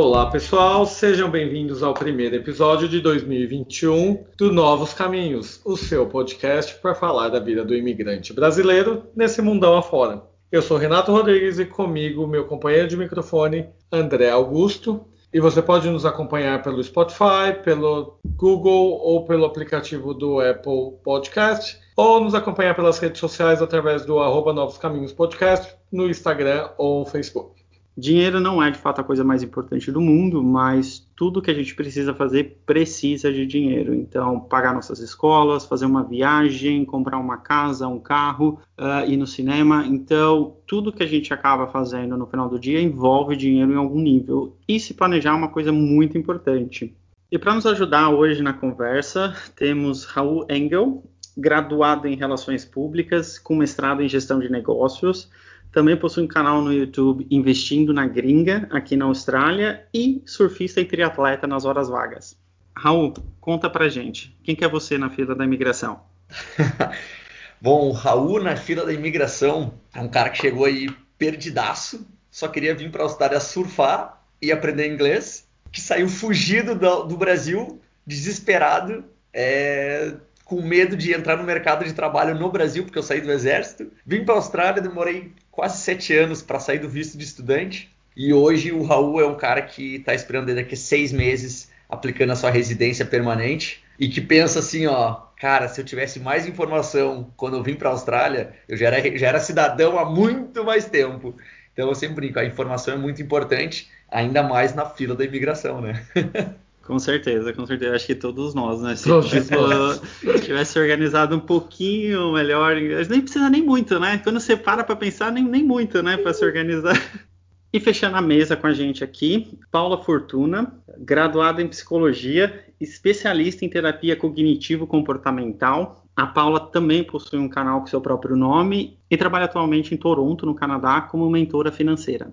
Olá pessoal, sejam bem-vindos ao primeiro episódio de 2021 do Novos Caminhos, o seu podcast para falar da vida do imigrante brasileiro nesse mundão afora. Eu sou Renato Rodrigues e comigo meu companheiro de microfone, André Augusto. E você pode nos acompanhar pelo Spotify, pelo Google ou pelo aplicativo do Apple Podcast, ou nos acompanhar pelas redes sociais através do arroba Novos Caminhos Podcast no Instagram ou Facebook. Dinheiro não é de fato a coisa mais importante do mundo, mas tudo que a gente precisa fazer precisa de dinheiro. Então, pagar nossas escolas, fazer uma viagem, comprar uma casa, um carro, uh, ir no cinema. Então, tudo que a gente acaba fazendo no final do dia envolve dinheiro em algum nível. E se planejar é uma coisa muito importante. E para nos ajudar hoje na conversa, temos Raul Engel, graduado em Relações Públicas, com mestrado em Gestão de Negócios também possui um canal no YouTube Investindo na Gringa, aqui na Austrália, e surfista e triatleta nas horas vagas. Raul, conta pra gente, quem que é você na fila da imigração? Bom, o Raul na fila da imigração é um cara que chegou aí perdidaço, só queria vir para a Austrália surfar e aprender inglês, que saiu fugido do, do Brasil, desesperado, é, com medo de entrar no mercado de trabalho no Brasil, porque eu saí do exército. Vim para a Austrália, demorei quase sete anos para sair do visto de estudante. E hoje o Raul é um cara que está esperando daqui a seis meses aplicando a sua residência permanente e que pensa assim, ó, cara, se eu tivesse mais informação quando eu vim para a Austrália, eu já era, já era cidadão há muito mais tempo. Então eu sempre brinco, a informação é muito importante, ainda mais na fila da imigração, né? Com certeza, com certeza. Acho que todos nós, né? Se tipo, tivesse organizado um pouquinho melhor, nem precisa nem muito, né? Quando você para para pensar, nem, nem muito, né? Para se organizar. E fechando a mesa com a gente aqui, Paula Fortuna, graduada em psicologia, especialista em terapia cognitivo-comportamental. A Paula também possui um canal com seu próprio nome e trabalha atualmente em Toronto, no Canadá, como mentora financeira.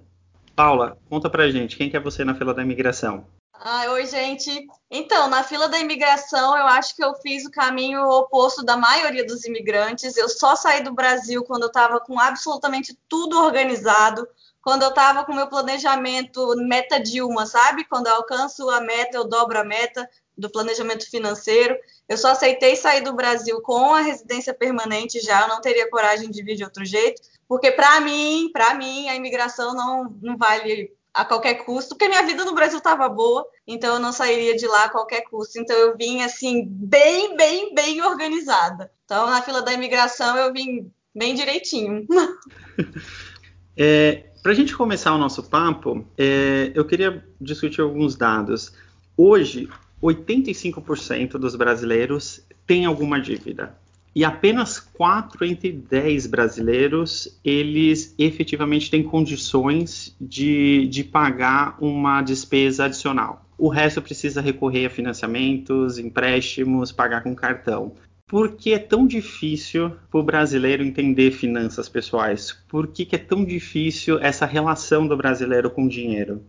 Paula, conta pra gente, quem que é você na fila da imigração? Ah, oi, gente. Então, na fila da imigração, eu acho que eu fiz o caminho oposto da maioria dos imigrantes. Eu só saí do Brasil quando eu estava com absolutamente tudo organizado, quando eu estava com meu planejamento meta Dilma, sabe? Quando eu alcanço a meta, eu dobro a meta do planejamento financeiro. Eu só aceitei sair do Brasil com a residência permanente já, eu não teria coragem de vir de outro jeito, porque para mim, para mim, a imigração não, não vale a qualquer custo, porque minha vida no Brasil estava boa, então eu não sairia de lá a qualquer custo. Então eu vim assim, bem, bem, bem organizada. Então na fila da imigração eu vim bem direitinho. É, Para a gente começar o nosso papo, é, eu queria discutir alguns dados. Hoje, 85% dos brasileiros têm alguma dívida e apenas 4 entre 10 brasileiros eles efetivamente têm condições de, de pagar uma despesa adicional. O resto precisa recorrer a financiamentos, empréstimos, pagar com cartão. Por que é tão difícil para o brasileiro entender finanças pessoais? Por que, que, é tão difícil essa relação do brasileiro com o dinheiro?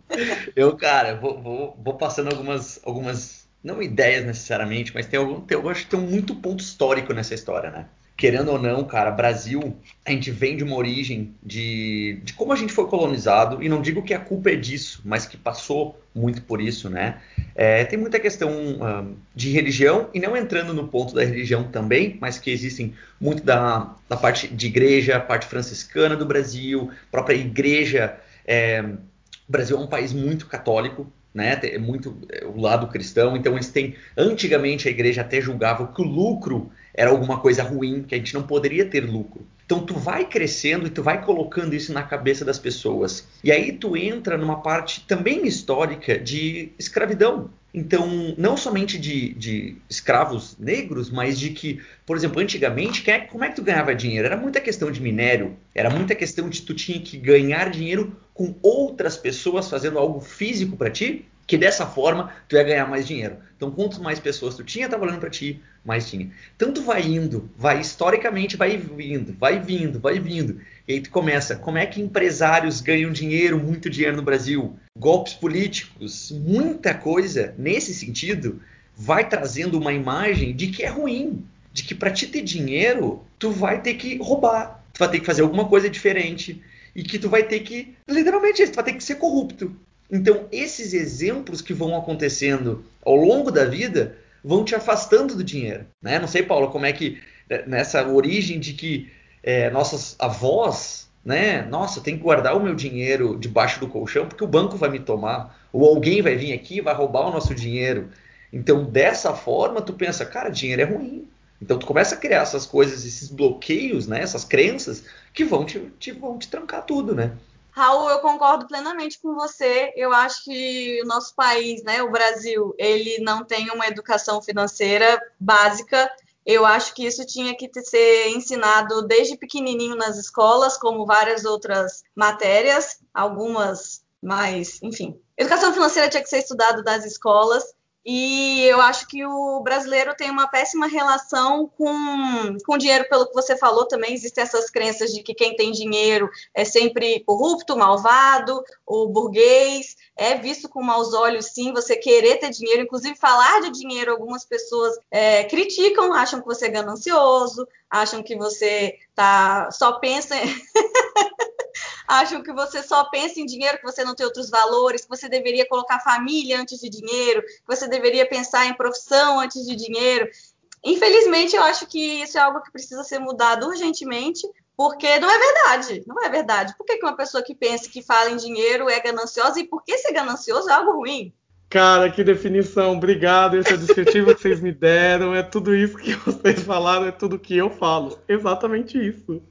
Eu, cara, vou, vou, vou passando algumas, algumas não ideias necessariamente, mas tem algum, tem, eu acho que tem muito ponto histórico nessa história, né? Querendo ou não, cara, Brasil, a gente vem de uma origem de, de como a gente foi colonizado, e não digo que a culpa é disso, mas que passou muito por isso, né? É, tem muita questão um, de religião, e não entrando no ponto da religião também, mas que existem muito da, da parte de igreja, parte franciscana do Brasil, própria igreja. É, o Brasil é um país muito católico, né? É muito é, o lado cristão. Então eles têm. Antigamente a igreja até julgava que o lucro era alguma coisa ruim, que a gente não poderia ter lucro. Então tu vai crescendo e tu vai colocando isso na cabeça das pessoas. E aí tu entra numa parte também histórica de escravidão. Então, não somente de, de escravos negros, mas de que, por exemplo, antigamente, é, como é que tu ganhava dinheiro? Era muita questão de minério, era muita questão de tu tinha que ganhar dinheiro com outras pessoas fazendo algo físico para ti, que dessa forma tu ia ganhar mais dinheiro. Então, quanto mais pessoas tu tinha trabalhando para ti, mais tinha. Tu vai indo, vai historicamente, vai vindo, vai vindo, vai vindo. E aí tu começa, como é que empresários ganham dinheiro, muito dinheiro no Brasil? Golpes políticos, muita coisa nesse sentido vai trazendo uma imagem de que é ruim, de que para te ter dinheiro, tu vai ter que roubar, tu vai ter que fazer alguma coisa diferente e que tu vai ter que, literalmente, tu vai ter que ser corrupto. Então, esses exemplos que vão acontecendo ao longo da vida vão te afastando do dinheiro. Né? Não sei, Paulo, como é que né, nessa origem de que é, nossas avós, né? Nossa, tem que guardar o meu dinheiro debaixo do colchão porque o banco vai me tomar, ou alguém vai vir aqui e vai roubar o nosso dinheiro. Então, dessa forma, tu pensa, cara, dinheiro é ruim. Então, tu começa a criar essas coisas, esses bloqueios, né? Essas crenças que vão te, te, vão te trancar tudo, né? Raul, eu concordo plenamente com você. Eu acho que o nosso país, né, o Brasil, ele não tem uma educação financeira básica. Eu acho que isso tinha que ser ensinado desde pequenininho nas escolas, como várias outras matérias, algumas mais, enfim. Educação financeira tinha que ser estudado nas escolas. E eu acho que o brasileiro tem uma péssima relação com, com dinheiro, pelo que você falou também. Existem essas crenças de que quem tem dinheiro é sempre corrupto, malvado, ou burguês. É visto com maus olhos, sim, você querer ter dinheiro. Inclusive, falar de dinheiro, algumas pessoas é, criticam, acham que você é ganancioso, acham que você tá, só pensa. acham que você só pensa em dinheiro, que você não tem outros valores, que você deveria colocar família antes de dinheiro, que você deveria pensar em profissão antes de dinheiro. Infelizmente, eu acho que isso é algo que precisa ser mudado urgentemente, porque não é verdade, não é verdade. Por que uma pessoa que pensa que fala em dinheiro é gananciosa e por que ser ganancioso é algo ruim? Cara, que definição. Obrigado. Esse é o descritivo que vocês me deram. É tudo isso que vocês falaram, é tudo que eu falo. Exatamente isso.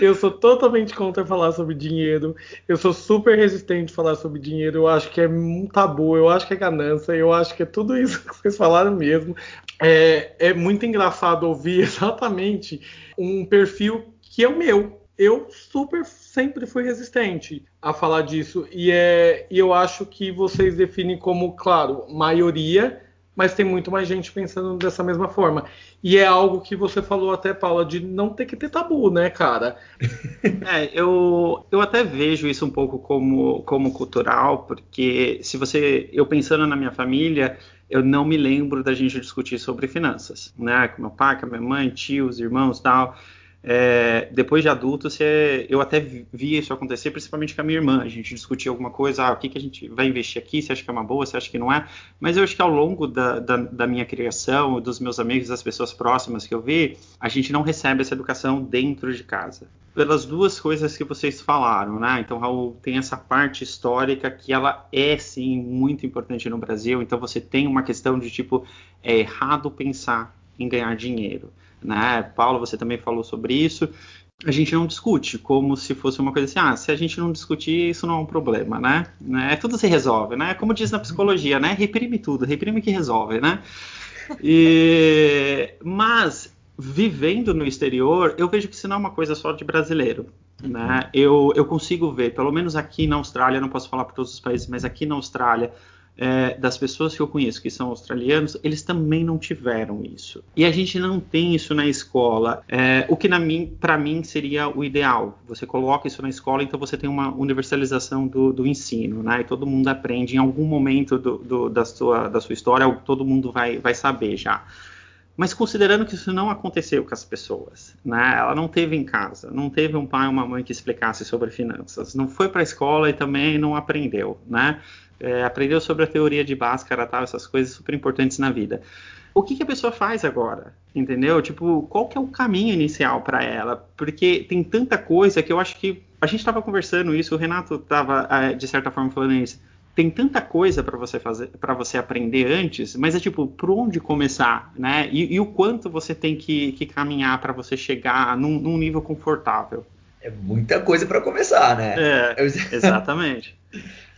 Eu sou totalmente contra falar sobre dinheiro. Eu sou super resistente a falar sobre dinheiro. Eu acho que é um tabu, eu acho que é ganância, eu acho que é tudo isso que vocês falaram mesmo. É, é muito engraçado ouvir exatamente um perfil que é o meu eu super sempre fui resistente a falar disso. E, é, e eu acho que vocês definem como, claro, maioria, mas tem muito mais gente pensando dessa mesma forma. E é algo que você falou até, Paula, de não ter que ter tabu, né, cara? É, eu, eu até vejo isso um pouco como, como cultural, porque se você. Eu pensando na minha família, eu não me lembro da gente discutir sobre finanças, né? Com meu pai, com a minha mãe, tios, irmãos tal. É, depois de adulto, você, eu até via isso acontecer, principalmente com a minha irmã. A gente discutia alguma coisa, ah, o que, que a gente vai investir aqui, você acha que é uma boa, você acha que não é. Mas eu acho que ao longo da, da, da minha criação, dos meus amigos, das pessoas próximas que eu vi, a gente não recebe essa educação dentro de casa. Pelas duas coisas que vocês falaram, né? Então, Raul, tem essa parte histórica que ela é, sim, muito importante no Brasil. Então, você tem uma questão de tipo, é errado pensar em ganhar dinheiro né? Paulo, você também falou sobre isso. A gente não discute como se fosse uma coisa assim, ah, se a gente não discutir, isso não é um problema, né? né? Tudo se resolve, né? Como diz na psicologia, né? Reprime tudo, reprime que resolve, né? E... Mas, vivendo no exterior, eu vejo que isso não é uma coisa só de brasileiro. Né? Eu, eu consigo ver, pelo menos aqui na Austrália, não posso falar para todos os países, mas aqui na Austrália, é, das pessoas que eu conheço que são australianos, eles também não tiveram isso. E a gente não tem isso na escola. É, o que para mim seria o ideal. Você coloca isso na escola, então você tem uma universalização do, do ensino, né? E todo mundo aprende em algum momento do, do, da, sua, da sua história, todo mundo vai, vai saber já. Mas considerando que isso não aconteceu com as pessoas, né? Ela não teve em casa, não teve um pai ou uma mãe que explicasse sobre finanças, não foi para a escola e também não aprendeu, né? É, aprendeu sobre a teoria de Bhaskara, tal, essas coisas super importantes na vida. O que, que a pessoa faz agora? Entendeu? Tipo, qual que é o caminho inicial para ela? Porque tem tanta coisa que eu acho que a gente estava conversando isso, o Renato estava é, de certa forma falando isso. Tem tanta coisa para você fazer, para você aprender antes, mas é tipo, por onde começar, né? E, e o quanto você tem que, que caminhar para você chegar num, num nível confortável? É muita coisa para começar, né? É, exatamente.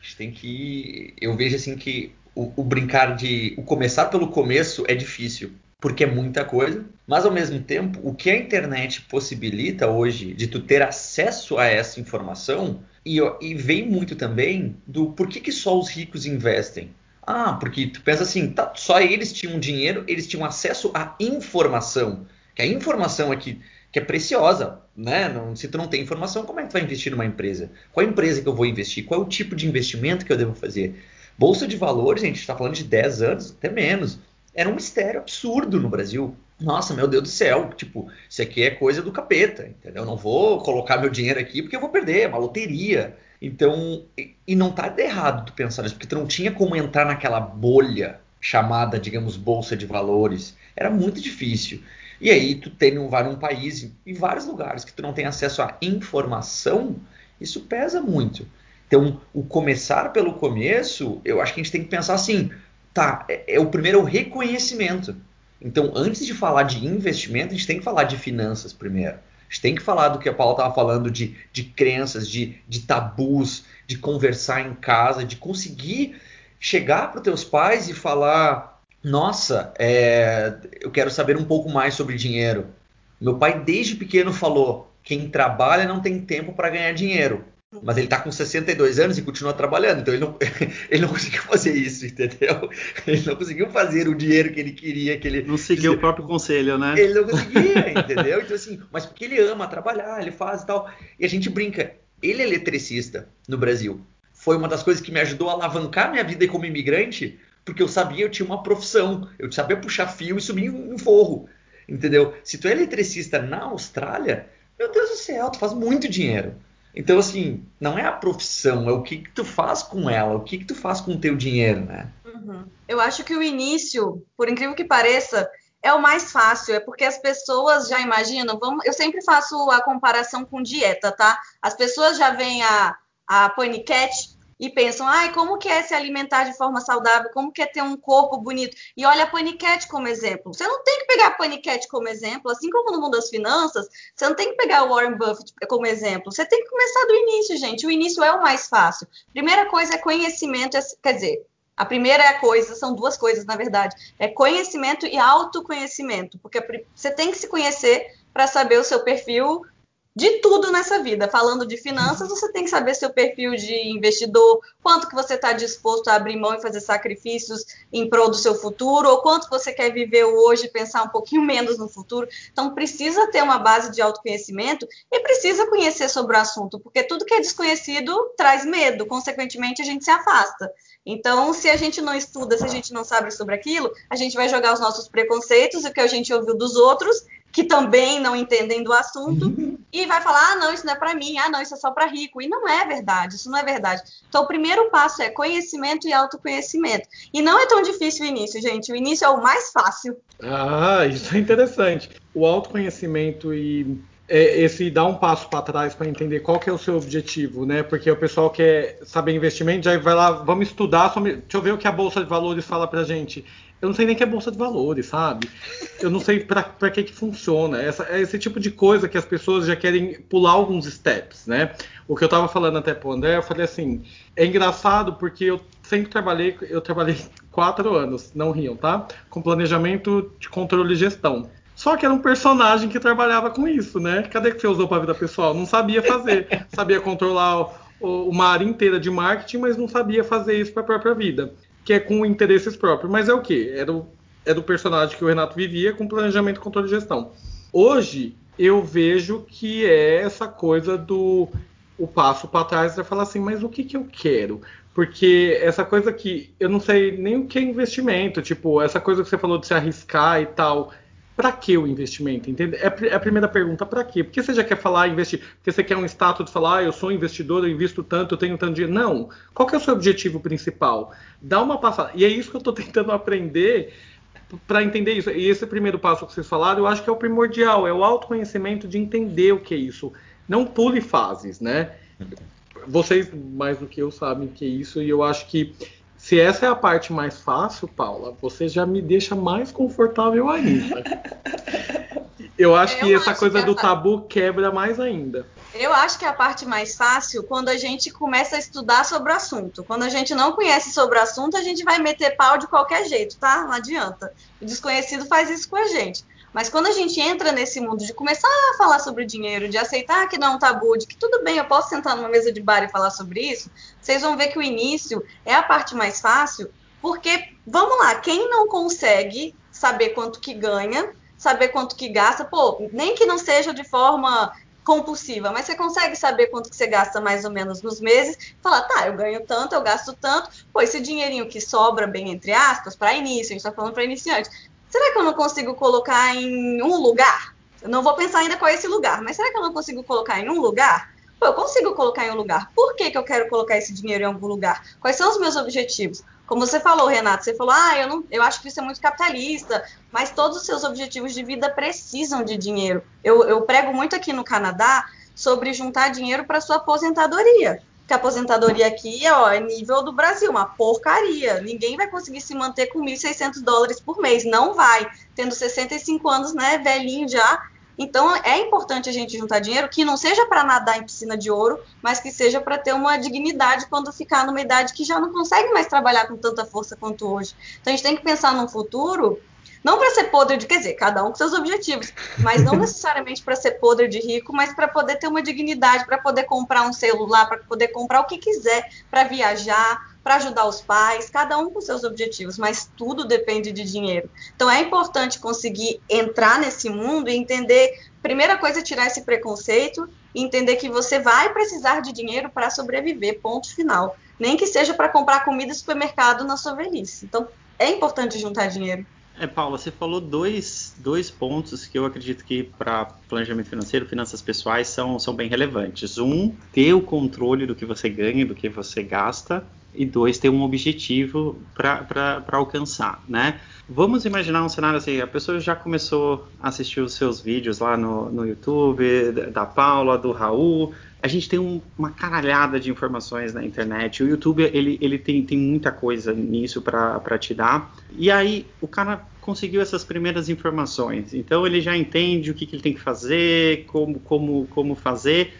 A gente tem que. Eu vejo assim que o, o, brincar de. O começar pelo começo é difícil, porque é muita coisa, mas ao mesmo tempo, o que a internet possibilita hoje de tu ter acesso a essa informação, e, e vem muito também do por que, que só os ricos investem. Ah, porque tu pensa assim, tá, só eles tinham dinheiro, eles tinham acesso à informação. Que a informação aqui que é preciosa, né? Não, se tu não tem informação, como é que tu vai investir numa empresa? Qual é a empresa que eu vou investir? Qual é o tipo de investimento que eu devo fazer? Bolsa de valores, gente, está falando de 10 anos, até menos. Era um mistério absurdo no Brasil. Nossa, meu Deus do céu, tipo, isso aqui é coisa do capeta, entendeu? Eu não vou colocar meu dinheiro aqui porque eu vou perder, é uma loteria. Então, e, não tá errado tu pensar isso, porque tu não tinha como entrar naquela bolha chamada, digamos, bolsa de valores. Era muito difícil. E aí tu tem um, vai num país, vários lugares que tu não tem acesso à informação, isso pesa muito. Então, o começar pelo começo, eu acho que a gente tem que pensar assim, tá, é, é o primeiro reconhecimento. Então, antes de falar de investimento, a gente tem que falar de finanças primeiro. A gente tem que falar do que a Paula estava falando de, de crenças, de, de tabus, de conversar em casa, de conseguir chegar para os teus pais e falar: Nossa, é, eu quero saber um pouco mais sobre dinheiro. Meu pai, desde pequeno, falou: Quem trabalha não tem tempo para ganhar dinheiro mas ele está com 62 anos e continua trabalhando, então ele não, ele não conseguiu fazer isso, entendeu? Ele não conseguiu fazer o dinheiro que ele queria, que ele... Não seguiu o próprio conselho, né? Ele não conseguia, entendeu? Então assim, mas porque ele ama trabalhar, ele faz e tal. E a gente brinca, ele é eletricista no Brasil. Foi uma das coisas que me ajudou a alavancar minha vida como imigrante, porque eu sabia, eu tinha uma profissão, eu sabia puxar fio e subir em forro, entendeu? Se tu é eletricista na Austrália, meu Deus do céu, tu faz muito dinheiro. Então, assim, não é a profissão, é o que, que tu faz com ela, o que, que tu faz com o teu dinheiro, né? Uhum. Eu acho que o início, por incrível que pareça, é o mais fácil, é porque as pessoas já imaginam, vamos, eu sempre faço a comparação com dieta, tá? As pessoas já veem a, a paniquete e pensam, ai, como que é se alimentar de forma saudável, como que é ter um corpo bonito. E olha a paniquete como exemplo. Você não tem que pegar a paniquete como exemplo, assim como no mundo das finanças, você não tem que pegar o Warren Buffett como exemplo. Você tem que começar do início, gente. O início é o mais fácil. Primeira coisa é conhecimento, quer dizer, a primeira coisa, são duas coisas, na verdade, é conhecimento e autoconhecimento, porque você tem que se conhecer para saber o seu perfil de tudo nessa vida. Falando de finanças, você tem que saber seu perfil de investidor, quanto que você está disposto a abrir mão e fazer sacrifícios em prol do seu futuro, ou quanto você quer viver hoje e pensar um pouquinho menos no futuro. Então, precisa ter uma base de autoconhecimento e precisa conhecer sobre o assunto, porque tudo que é desconhecido traz medo, consequentemente, a gente se afasta. Então, se a gente não estuda, se a gente não sabe sobre aquilo, a gente vai jogar os nossos preconceitos, o que a gente ouviu dos outros, que também não entendem do assunto uhum. e vai falar: ah, não, isso não é para mim, ah, não, isso é só para rico. E não é verdade, isso não é verdade. Então, o primeiro passo é conhecimento e autoconhecimento. E não é tão difícil o início, gente. O início é o mais fácil. Ah, isso é interessante. O autoconhecimento e é, esse dar um passo para trás para entender qual que é o seu objetivo, né? Porque o pessoal quer saber investimento, já vai lá, vamos estudar, deixa eu ver o que a bolsa de valores fala para gente. Eu não sei nem que é bolsa de valores, sabe? Eu não sei para que que funciona. Essa, é esse tipo de coisa que as pessoas já querem pular alguns steps, né? O que eu estava falando até pro André, eu falei assim, é engraçado porque eu sempre trabalhei, eu trabalhei quatro anos, não riam, tá? Com planejamento de controle e gestão. Só que era um personagem que trabalhava com isso, né? Cadê que você usou para a vida pessoal? Não sabia fazer. sabia controlar uma área inteira de marketing, mas não sabia fazer isso para a própria vida que é com interesses próprios. Mas é o que? Era o, é do personagem que o Renato vivia com planejamento, controle e gestão. Hoje eu vejo que é essa coisa do o passo para trás e falar assim, mas o que, que eu quero? Porque essa coisa que eu não sei nem o que é investimento, tipo, essa coisa que você falou de se arriscar e tal para que o investimento? Entende? É, é a primeira pergunta, para quê? Porque você já quer falar, investir, porque você quer um status de falar, ah, eu sou investidor, eu invisto tanto, eu tenho tanto dinheiro. Não. Qual é o seu objetivo principal? Dá uma passada. E é isso que eu estou tentando aprender para entender isso. E esse primeiro passo que vocês falaram, eu acho que é o primordial, é o autoconhecimento de entender o que é isso. Não pule fases, né? Vocês, mais do que eu, sabem que é isso, e eu acho que se essa é a parte mais fácil, Paula, você já me deixa mais confortável ainda. Eu acho que essa acho coisa que do tabu quebra mais ainda. Eu acho que a parte mais fácil quando a gente começa a estudar sobre o assunto. Quando a gente não conhece sobre o assunto, a gente vai meter pau de qualquer jeito, tá? Não adianta. O desconhecido faz isso com a gente. Mas quando a gente entra nesse mundo de começar a falar sobre dinheiro, de aceitar que não é um tabu, de que tudo bem, eu posso sentar numa mesa de bar e falar sobre isso, vocês vão ver que o início é a parte mais fácil, porque, vamos lá, quem não consegue saber quanto que ganha, saber quanto que gasta, pô, nem que não seja de forma compulsiva, mas você consegue saber quanto que você gasta mais ou menos nos meses, falar, tá, eu ganho tanto, eu gasto tanto, pô, esse dinheirinho que sobra, bem entre aspas, para início, a gente está falando para iniciante, será que eu não consigo colocar em um lugar? Eu não vou pensar ainda qual é esse lugar, mas será que eu não consigo colocar em um lugar? Pô, eu consigo colocar em um lugar. Por que, que eu quero colocar esse dinheiro em algum lugar? Quais são os meus objetivos? Como você falou, Renato, você falou, ah, eu, não, eu acho que isso é muito capitalista, mas todos os seus objetivos de vida precisam de dinheiro. Eu, eu prego muito aqui no Canadá sobre juntar dinheiro para sua aposentadoria. Que a aposentadoria aqui ó, é nível do Brasil, uma porcaria. Ninguém vai conseguir se manter com 1.600 dólares por mês. Não vai. Tendo 65 anos, né, velhinho já, então é importante a gente juntar dinheiro que não seja para nadar em piscina de ouro, mas que seja para ter uma dignidade quando ficar numa idade que já não consegue mais trabalhar com tanta força quanto hoje. Então a gente tem que pensar num futuro, não para ser podre de, quer dizer, cada um com seus objetivos, mas não necessariamente para ser podre de rico, mas para poder ter uma dignidade, para poder comprar um celular, para poder comprar o que quiser, para viajar, para ajudar os pais, cada um com seus objetivos, mas tudo depende de dinheiro. Então é importante conseguir entrar nesse mundo e entender, primeira coisa, tirar esse preconceito entender que você vai precisar de dinheiro para sobreviver, ponto final. Nem que seja para comprar comida no supermercado na sua velhice. Então é importante juntar dinheiro. É, Paula, você falou dois, dois pontos que eu acredito que para planejamento financeiro, finanças pessoais, são, são bem relevantes. Um, ter o controle do que você ganha e do que você gasta e dois, ter um objetivo para alcançar, né? Vamos imaginar um cenário assim, a pessoa já começou a assistir os seus vídeos lá no, no YouTube, da Paula, do Raul, a gente tem um, uma caralhada de informações na internet, o YouTube, ele, ele tem, tem muita coisa nisso para te dar, e aí o cara conseguiu essas primeiras informações, então ele já entende o que, que ele tem que fazer, como, como, como fazer,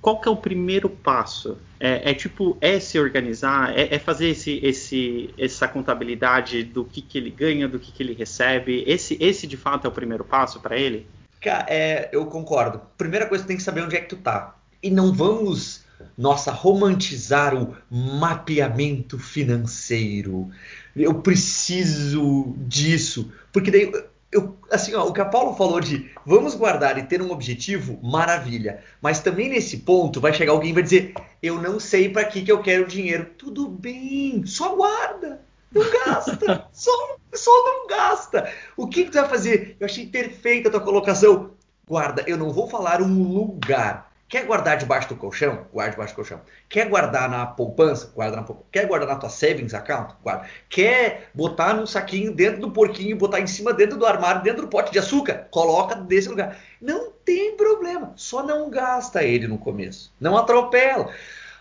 qual que é o primeiro passo? É, é tipo, é se organizar, é, é, fazer esse, esse, essa contabilidade do que, que ele ganha, do que, que ele recebe. Esse, esse de fato é o primeiro passo para ele? É, eu concordo. Primeira coisa, tem que saber onde é que tu tá. E não vamos, nossa, romantizar o mapeamento financeiro. Eu preciso disso. Porque daí eu, assim, ó, o que a Paulo falou de vamos guardar e ter um objetivo, maravilha. Mas também nesse ponto vai chegar alguém e vai dizer: eu não sei para que, que eu quero dinheiro. Tudo bem, só guarda. Não gasta. só, só não gasta. O que, que tu vai fazer? Eu achei perfeita a tua colocação. Guarda, eu não vou falar um lugar. Quer guardar debaixo do colchão? Guarde debaixo do colchão. Quer guardar na poupança? Guarda na poupança. Quer guardar na tua savings account? Guarda. Quer botar num saquinho dentro do porquinho, botar em cima dentro do armário, dentro do pote de açúcar? Coloca desse lugar. Não tem problema. Só não gasta ele no começo. Não atropela.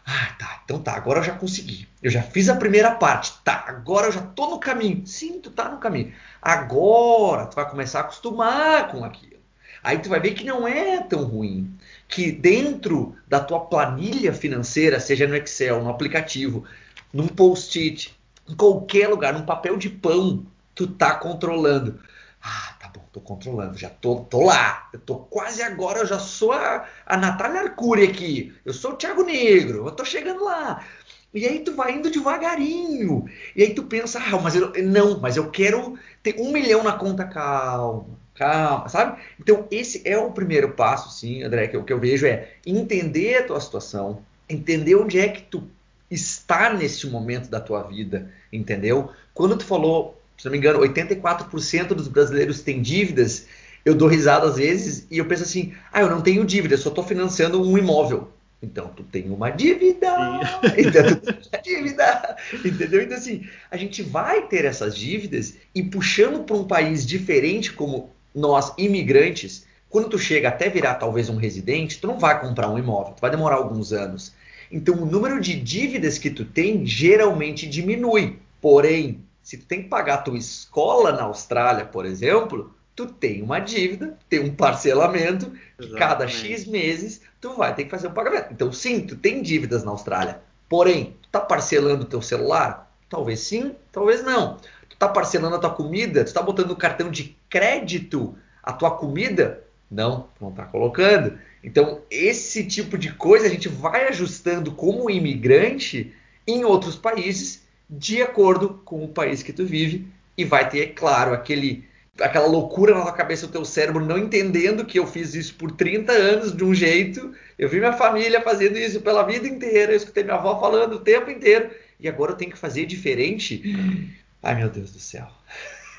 Ah, tá. Então tá, agora eu já consegui. Eu já fiz a primeira parte. Tá, agora eu já tô no caminho. Sim, tu tá no caminho. Agora tu vai começar a acostumar com aquilo. Aí tu vai ver que não é tão ruim que dentro da tua planilha financeira, seja no Excel, no aplicativo, num post-it, em qualquer lugar, num papel de pão, tu tá controlando. Ah, tá bom, tô controlando, já tô, tô lá. Eu tô quase agora, eu já sou a, a Natália Arcuri aqui. Eu sou o Thiago Negro, eu tô chegando lá. E aí tu vai indo devagarinho. E aí tu pensa, ah, mas eu não, mas eu quero ter um milhão na conta, calma calma, sabe? Então, esse é o primeiro passo, sim, André, que o que eu vejo é entender a tua situação, entender onde é que tu está nesse momento da tua vida, entendeu? Quando tu falou, se não me engano, 84% dos brasileiros têm dívidas, eu dou risada às vezes e eu penso assim, ah, eu não tenho dívida, eu só estou financiando um imóvel. Então tu tem uma dívida, então tu tem uma dívida, entendeu? Então assim, a gente vai ter essas dívidas e puxando para um país diferente como nós, imigrantes, quando tu chega até virar talvez um residente, tu não vai comprar um imóvel, tu vai demorar alguns anos. Então o número de dívidas que tu tem geralmente diminui. Porém, se tu tem que pagar a tua escola na Austrália, por exemplo, tu tem uma dívida, tem um parcelamento, que cada X meses tu vai ter que fazer um pagamento. Então sim, tu tem dívidas na Austrália. Porém, tu tá parcelando o teu celular? Talvez sim, talvez não está parcelando a tua comida? Tu está botando no cartão de crédito a tua comida? Não, não está colocando. Então, esse tipo de coisa a gente vai ajustando como imigrante em outros países de acordo com o país que tu vive e vai ter, claro, aquele aquela loucura na tua cabeça, o teu cérebro não entendendo que eu fiz isso por 30 anos de um jeito, eu vi minha família fazendo isso pela vida inteira, eu escutei minha avó falando o tempo inteiro, e agora eu tenho que fazer diferente. Ai, meu Deus do céu.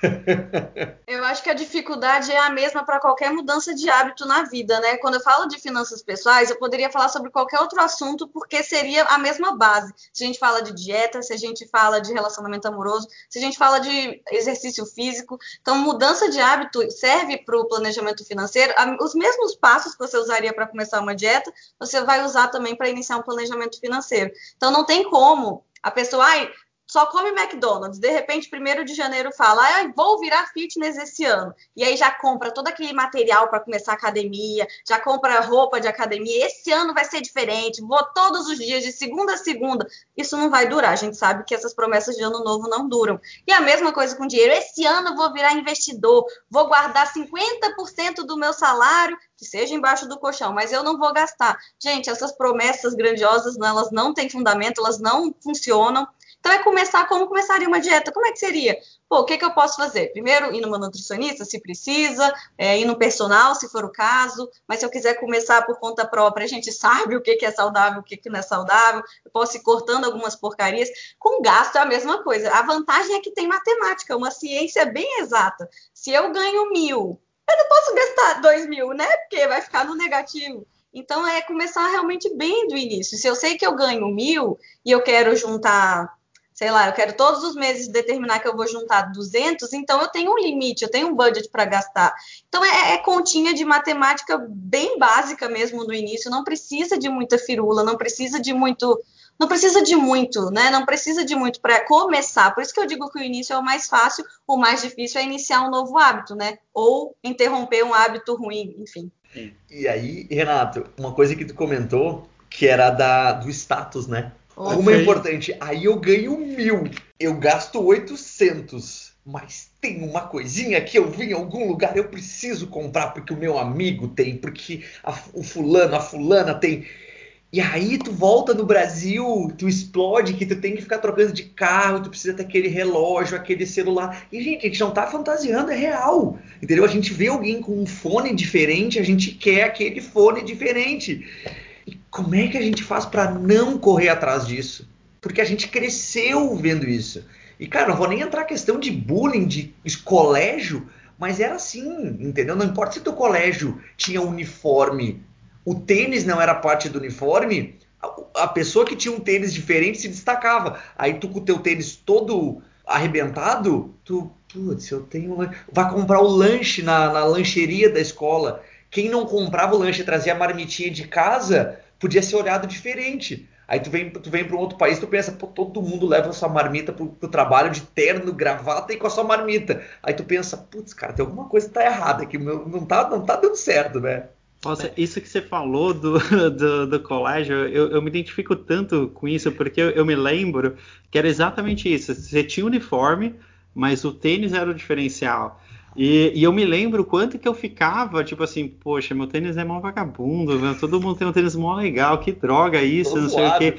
eu acho que a dificuldade é a mesma para qualquer mudança de hábito na vida, né? Quando eu falo de finanças pessoais, eu poderia falar sobre qualquer outro assunto, porque seria a mesma base. Se a gente fala de dieta, se a gente fala de relacionamento amoroso, se a gente fala de exercício físico. Então, mudança de hábito serve para o planejamento financeiro. Os mesmos passos que você usaria para começar uma dieta, você vai usar também para iniciar um planejamento financeiro. Então, não tem como a pessoa, ai, só come McDonald's, de repente, primeiro de janeiro fala, ah, vou virar fitness esse ano. E aí já compra todo aquele material para começar a academia, já compra roupa de academia. Esse ano vai ser diferente, vou todos os dias, de segunda a segunda. Isso não vai durar. A gente sabe que essas promessas de ano novo não duram. E a mesma coisa com dinheiro. Esse ano vou virar investidor, vou guardar 50% do meu salário, que seja embaixo do colchão, mas eu não vou gastar. Gente, essas promessas grandiosas, elas não têm fundamento, elas não funcionam. Então, é começar como começaria uma dieta. Como é que seria? Pô, o que, que eu posso fazer? Primeiro, ir numa nutricionista, se precisa, é, ir no personal, se for o caso, mas se eu quiser começar por conta própria, a gente sabe o que, que é saudável, o que, que não é saudável, eu posso ir cortando algumas porcarias. Com gasto é a mesma coisa. A vantagem é que tem matemática, uma ciência bem exata. Se eu ganho mil, eu não posso gastar dois mil, né? Porque vai ficar no negativo. Então, é começar realmente bem do início. Se eu sei que eu ganho mil e eu quero juntar sei lá, eu quero todos os meses determinar que eu vou juntar 200, então eu tenho um limite, eu tenho um budget para gastar. Então é, é, continha de matemática bem básica mesmo no início, não precisa de muita firula, não precisa de muito, não precisa de muito, né? Não precisa de muito para começar. Por isso que eu digo que o início é o mais fácil, o mais difícil é iniciar um novo hábito, né? Ou interromper um hábito ruim, enfim. E aí, Renato, uma coisa que tu comentou que era da, do status, né? Como é importante. Aí eu ganho mil, eu gasto 800. Mas tem uma coisinha que eu vi em algum lugar, eu preciso comprar porque o meu amigo tem, porque a, o fulano, a fulana tem. E aí tu volta no Brasil, tu explode que tu tem que ficar trocando de carro, tu precisa ter aquele relógio, aquele celular. E, gente, a gente não tá fantasiando, é real. Entendeu? A gente vê alguém com um fone diferente, a gente quer aquele fone diferente. Como é que a gente faz para não correr atrás disso? Porque a gente cresceu vendo isso. E, cara, não vou nem entrar questão de bullying, de colégio, mas era assim, entendeu? Não importa se teu colégio tinha uniforme, o tênis não era parte do uniforme, a, pessoa que tinha um tênis diferente se destacava. Aí tu com o teu tênis todo arrebentado, tu, putz, eu tenho. Vai comprar o lanche na, na lancheria da escola. Quem não comprava o lanche trazia a marmitinha de casa, podia ser olhado diferente. Aí tu vem, tu vem para um outro país, tu pensa, pô, todo mundo leva a sua marmita pro, pro trabalho de terno, gravata e com a sua marmita. Aí tu pensa, putz, cara, tem alguma coisa que tá errada aqui, não tá, não tá dando certo, né? Nossa, isso que você falou do, do, do colégio, eu, eu, me identifico tanto com isso, porque eu, eu, me lembro que era exatamente isso. Você tinha uniforme, mas o tênis era o diferencial. E, e, eu me lembro quanto que eu ficava, tipo assim, poxa, meu tênis é mó vagabundo, meu, todo mundo tem um tênis mó legal, que droga isso, Tô não sei o quê.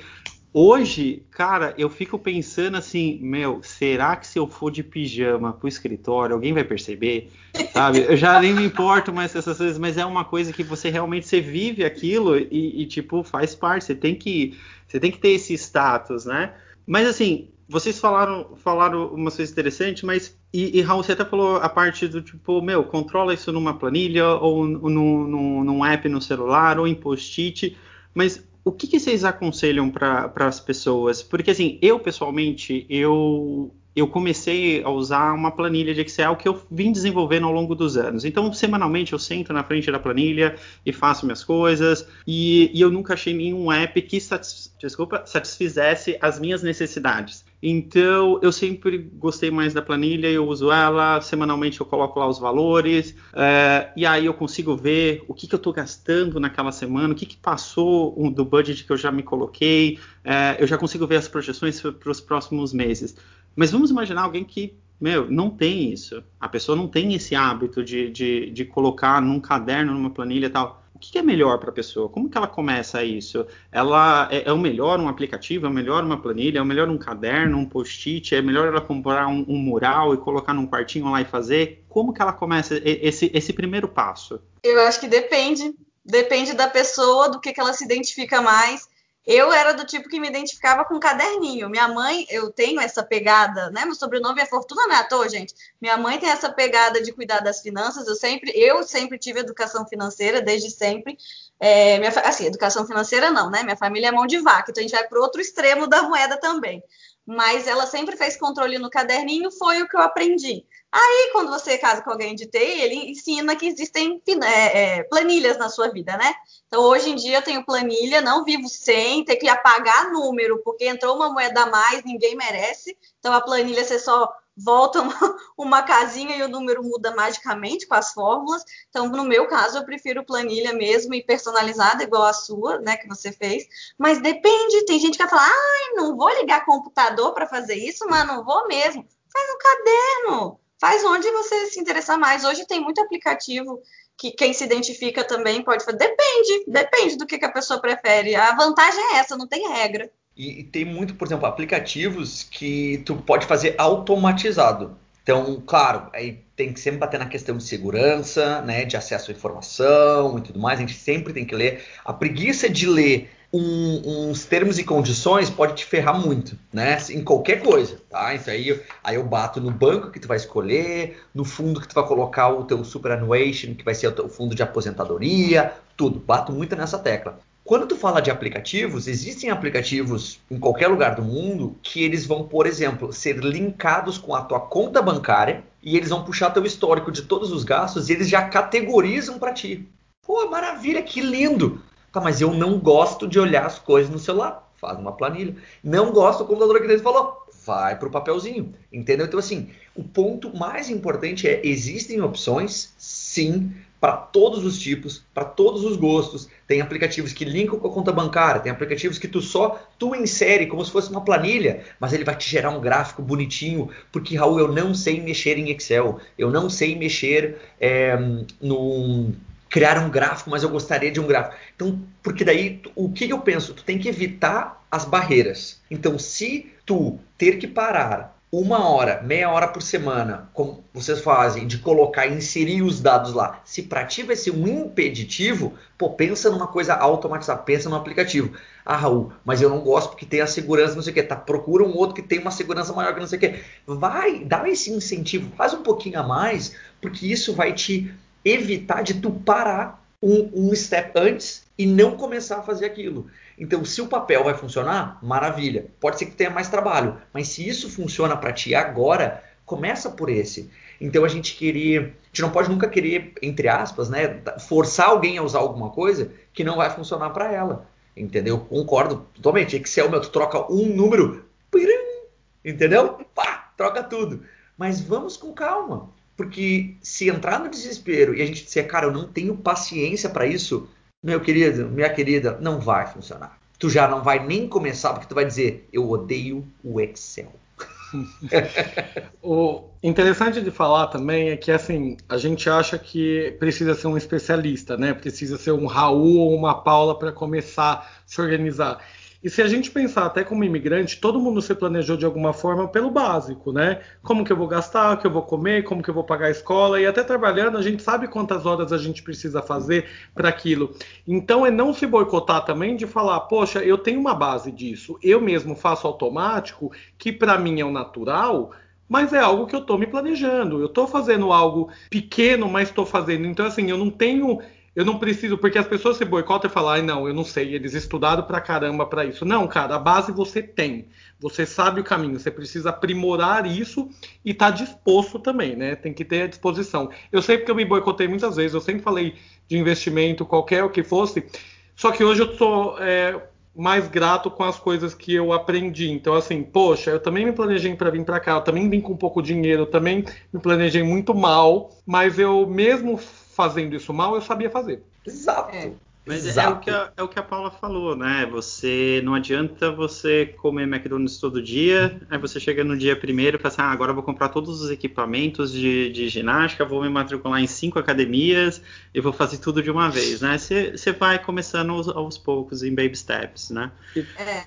Hoje, cara, eu fico pensando assim, meu, será que se eu for de pijama pro escritório, alguém vai perceber? Sabe? Eu já nem me importo mais essas coisas, mas é uma coisa que você realmente você vive aquilo e, e tipo, faz parte, você tem que você tem que ter esse status, né? Mas assim, vocês falaram, falaram uma coisa interessante, mas. E, e, Raul, você até falou a parte do tipo, meu, controla isso numa planilha, ou no, no, num app no celular, ou em post-it. Mas o que, que vocês aconselham para as pessoas? Porque, assim, eu pessoalmente, eu eu comecei a usar uma planilha de Excel que eu vim desenvolvendo ao longo dos anos. Então, semanalmente eu sento na frente da planilha e faço minhas coisas, e, e eu nunca achei nenhum app que satis, desculpa, satisfizesse as minhas necessidades. Então, eu sempre gostei mais da planilha, eu uso ela, semanalmente eu coloco lá os valores, é, e aí eu consigo ver o que, que eu estou gastando naquela semana, o que, que passou do budget que eu já me coloquei, é, eu já consigo ver as projeções para os próximos meses. Mas vamos imaginar alguém que, meu, não tem isso. A pessoa não tem esse hábito de, de, de colocar num caderno, numa planilha e tal. Que é melhor para a pessoa? Como que ela começa isso? Ela é, é, o melhor um aplicativo? É o melhor uma planilha? É o melhor um caderno, um post-it? É melhor ela comprar um, um, mural e colocar num quartinho lá e fazer? Como que ela começa esse, esse primeiro passo? Eu acho que depende. Depende da pessoa, do que, que ela se identifica mais. Eu era do tipo que me identificava com caderninho. Minha mãe, eu tenho essa pegada, né? Meu sobrenome é Fortuna, não é à toa, gente. Minha mãe tem essa pegada de cuidar das finanças. Eu sempre, eu sempre tive educação financeira, desde sempre. É, minha, assim, educação financeira não, né? Minha família é mão de vaca, então a gente vai para o outro extremo da moeda também. Mas ela sempre fez controle no caderninho, foi o que eu aprendi. Aí, quando você casa com alguém de TI, ele ensina que existem é, é, planilhas na sua vida, né? Então, hoje em dia, eu tenho planilha, não vivo sem ter que apagar número, porque entrou uma moeda a mais, ninguém merece. Então, a planilha você só volta uma, uma casinha e o número muda magicamente com as fórmulas. Então, no meu caso, eu prefiro planilha mesmo e personalizada, igual a sua, né, que você fez. Mas depende, tem gente que vai falar, ai, não vou ligar computador para fazer isso, mas não vou mesmo. Faz um caderno faz onde você se interessar mais. Hoje tem muito aplicativo que quem se identifica também pode fazer. Depende, depende do que, que a pessoa prefere. A vantagem é essa, não tem regra. E, e, tem muito, por exemplo, aplicativos que tu pode fazer automatizado. Então, claro, aí tem que sempre bater na questão de segurança, né, de acesso à informação e tudo mais. A gente sempre tem que ler. A preguiça de ler um, uns termos e condições pode te ferrar muito, né? Em qualquer coisa, tá? Isso aí, aí eu bato no banco que tu vai escolher, no fundo que tu vai colocar o teu superannuation, que vai ser o fundo de aposentadoria, tudo. Bato muito nessa tecla. Quando tu fala de aplicativos, existem aplicativos em qualquer lugar do mundo que eles vão, por exemplo, ser linkados com a tua conta bancária e eles vão puxar teu histórico de todos os gastos e eles já categorizam para ti. Pô, maravilha, que lindo! Tá, mas eu não gosto de olhar as coisas no celular. Faz uma planilha. Não gosto do computador que ele falou. Vai para o papelzinho. Entendeu? Então, assim, o ponto mais importante é: existem opções, sim, para todos os tipos, para todos os gostos. Tem aplicativos que linkam com a conta bancária, tem aplicativos que tu só tu insere como se fosse uma planilha, mas ele vai te gerar um gráfico bonitinho, porque Raul, eu não sei mexer em Excel, eu não sei mexer é, no criar um gráfico, mas eu gostaria de um gráfico. Então, porque daí, o que eu penso? Tu tem que evitar as barreiras. Então, se tu ter que parar uma hora, meia hora por semana, como vocês fazem, de colocar e inserir os dados lá, se para ti vai ser um impeditivo, pô, pensa numa coisa automatizada, pensa num aplicativo. Ah, Raul, mas eu não gosto porque tem a segurança, não sei o que, tá? Procura um outro que tem uma segurança maior que não sei o que. Vai, dá esse incentivo, faz um pouquinho a mais, porque isso vai te evitar de tu parar um, um step antes e não começar a fazer aquilo. Então, se o papel vai funcionar, maravilha. Pode ser que tenha mais trabalho, mas se isso funciona para ti agora, começa por esse. Então a gente queria, a gente não pode nunca querer, entre aspas, né, forçar alguém a usar alguma coisa que não vai funcionar para ela. Entendeu? Concordo totalmente. Excel, meu, tu troca um número, entendeu? Pá, troca tudo. Mas vamos com calma. Porque se entrar no desespero e a gente disser, cara, eu não tenho paciência para isso, meu querido, minha querida, não vai funcionar. Tu já não vai nem começar, porque tu vai dizer, eu odeio o Excel. o interessante de falar também é que assim a gente acha que precisa ser um especialista, né? Precisa ser um Raul ou uma Paula para começar a se organizar. E se a gente pensar até como imigrante, todo mundo se planejou de alguma forma pelo básico, né? Como que eu vou gastar, o que eu vou comer, como que eu vou pagar a escola, e até trabalhando a gente sabe quantas horas a gente precisa fazer para aquilo. Então é não se boicotar também de falar, poxa, eu tenho uma base disso, eu mesmo faço automático, que para mim é o natural, mas é algo que eu estou me planejando. Eu estou fazendo algo pequeno, mas estou fazendo. Então, assim, eu não tenho eu não preciso, porque as pessoas se boicotam e falam, ai não, eu não sei, eles estudaram pra caramba para isso. Não, cara, a base você tem. Você sabe o caminho, você precisa aprimorar isso e tá disposto também, né? Tem que ter a disposição. Eu sei porque eu me boicotei muitas vezes, eu sempre falei de investimento, qualquer o que fosse, só que hoje eu sou é, mais grato com as coisas que eu aprendi. Então, assim, poxa, eu também me planejei para vir para cá, eu também vim com pouco dinheiro, eu também me planejei muito mal, mas eu mesmo fazendo isso mal, eu sabia fazer. Exato. É. Mas Exato. É, o que a, é o que a Paula falou, né? Você não adianta você comer McDonald's todo dia, aí você chega no dia primeiro e fala assim, ah, agora eu vou comprar todos os equipamentos de, de ginástica, vou me matricular em cinco academias e vou fazer tudo de uma vez, né? Você, você vai começando aos, aos poucos, em baby steps, né? É.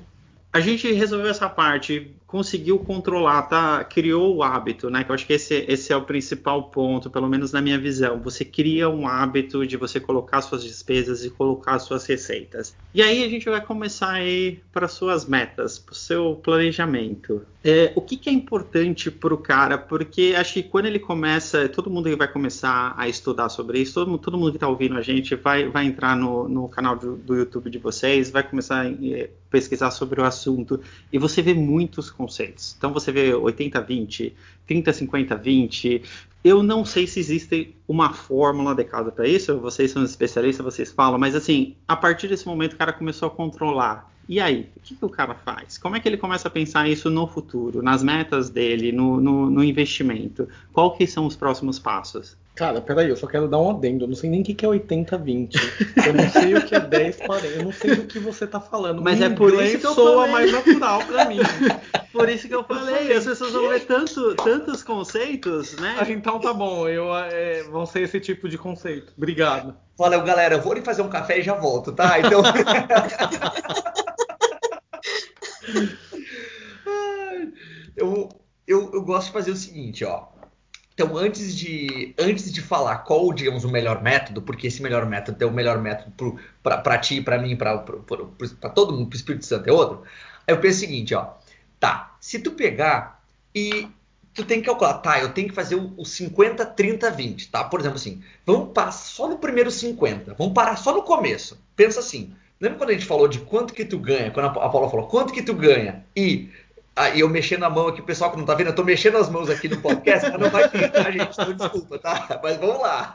A gente resolveu essa parte conseguiu controlar, tá? Criou o hábito, né? Que eu acho que esse, esse é o principal ponto, pelo menos na minha visão. Você cria um hábito de você colocar suas despesas e colocar suas receitas. E aí a gente vai começar a ir para suas metas, para o seu planejamento. É, o que, que, é importante para o cara? Porque acho que quando ele começa, todo mundo que vai começar a estudar sobre isso, todo, todo mundo que está ouvindo a gente vai, vai entrar no, no canal do, do, YouTube de vocês, vai começar a é, pesquisar sobre o assunto e você vê muitos conceitos. Então você vê 80-20, 30-50-20. Eu não sei se existe uma fórmula adequada para isso, vocês são especialistas, vocês falam, mas assim, a partir desse momento o cara começou a controlar e aí, o que, que, o cara faz? Como é que ele começa a pensar isso no futuro, nas metas dele, no, no, no investimento? Que são os próximos passos? Cara, peraí, eu só quero dar um adendo. Eu não sei nem o que, que é 80-20. Eu não sei o que é 10-40. Eu não sei do que você tá falando. Mas é por isso que eu soa falei. mais natural para mim. Por isso que eu falei. As pessoas vão ver tanto, tantos conceitos, né? Então tá bom. Eu, é, vão ser esse tipo de conceito. Obrigado. Valeu, galera. Eu vou lhe fazer um café e já volto, tá? Então. eu, eu, eu gosto de fazer o seguinte, ó. Então, antes de, antes de falar qual, digamos, o melhor método, porque esse melhor método é o melhor método para ti, para mim, para todo mundo, para o Espírito Santo é outro, eu penso o seguinte, ó. Tá, se tu pegar e tu tem que calcular, tá, eu tenho que fazer o, o 50, 30, 20, tá? Por exemplo, assim, vamos parar só no primeiro 50, vamos parar só no começo. Pensa assim, lembra quando a gente falou de quanto que tu ganha, quando a Paula falou quanto que tu ganha e ah, e eu mexendo a mão aqui, o pessoal que não tá vendo, eu tô mexendo as mãos aqui no podcast, mas não vai ter, tá, gente? Então desculpa, tá? Mas vamos lá.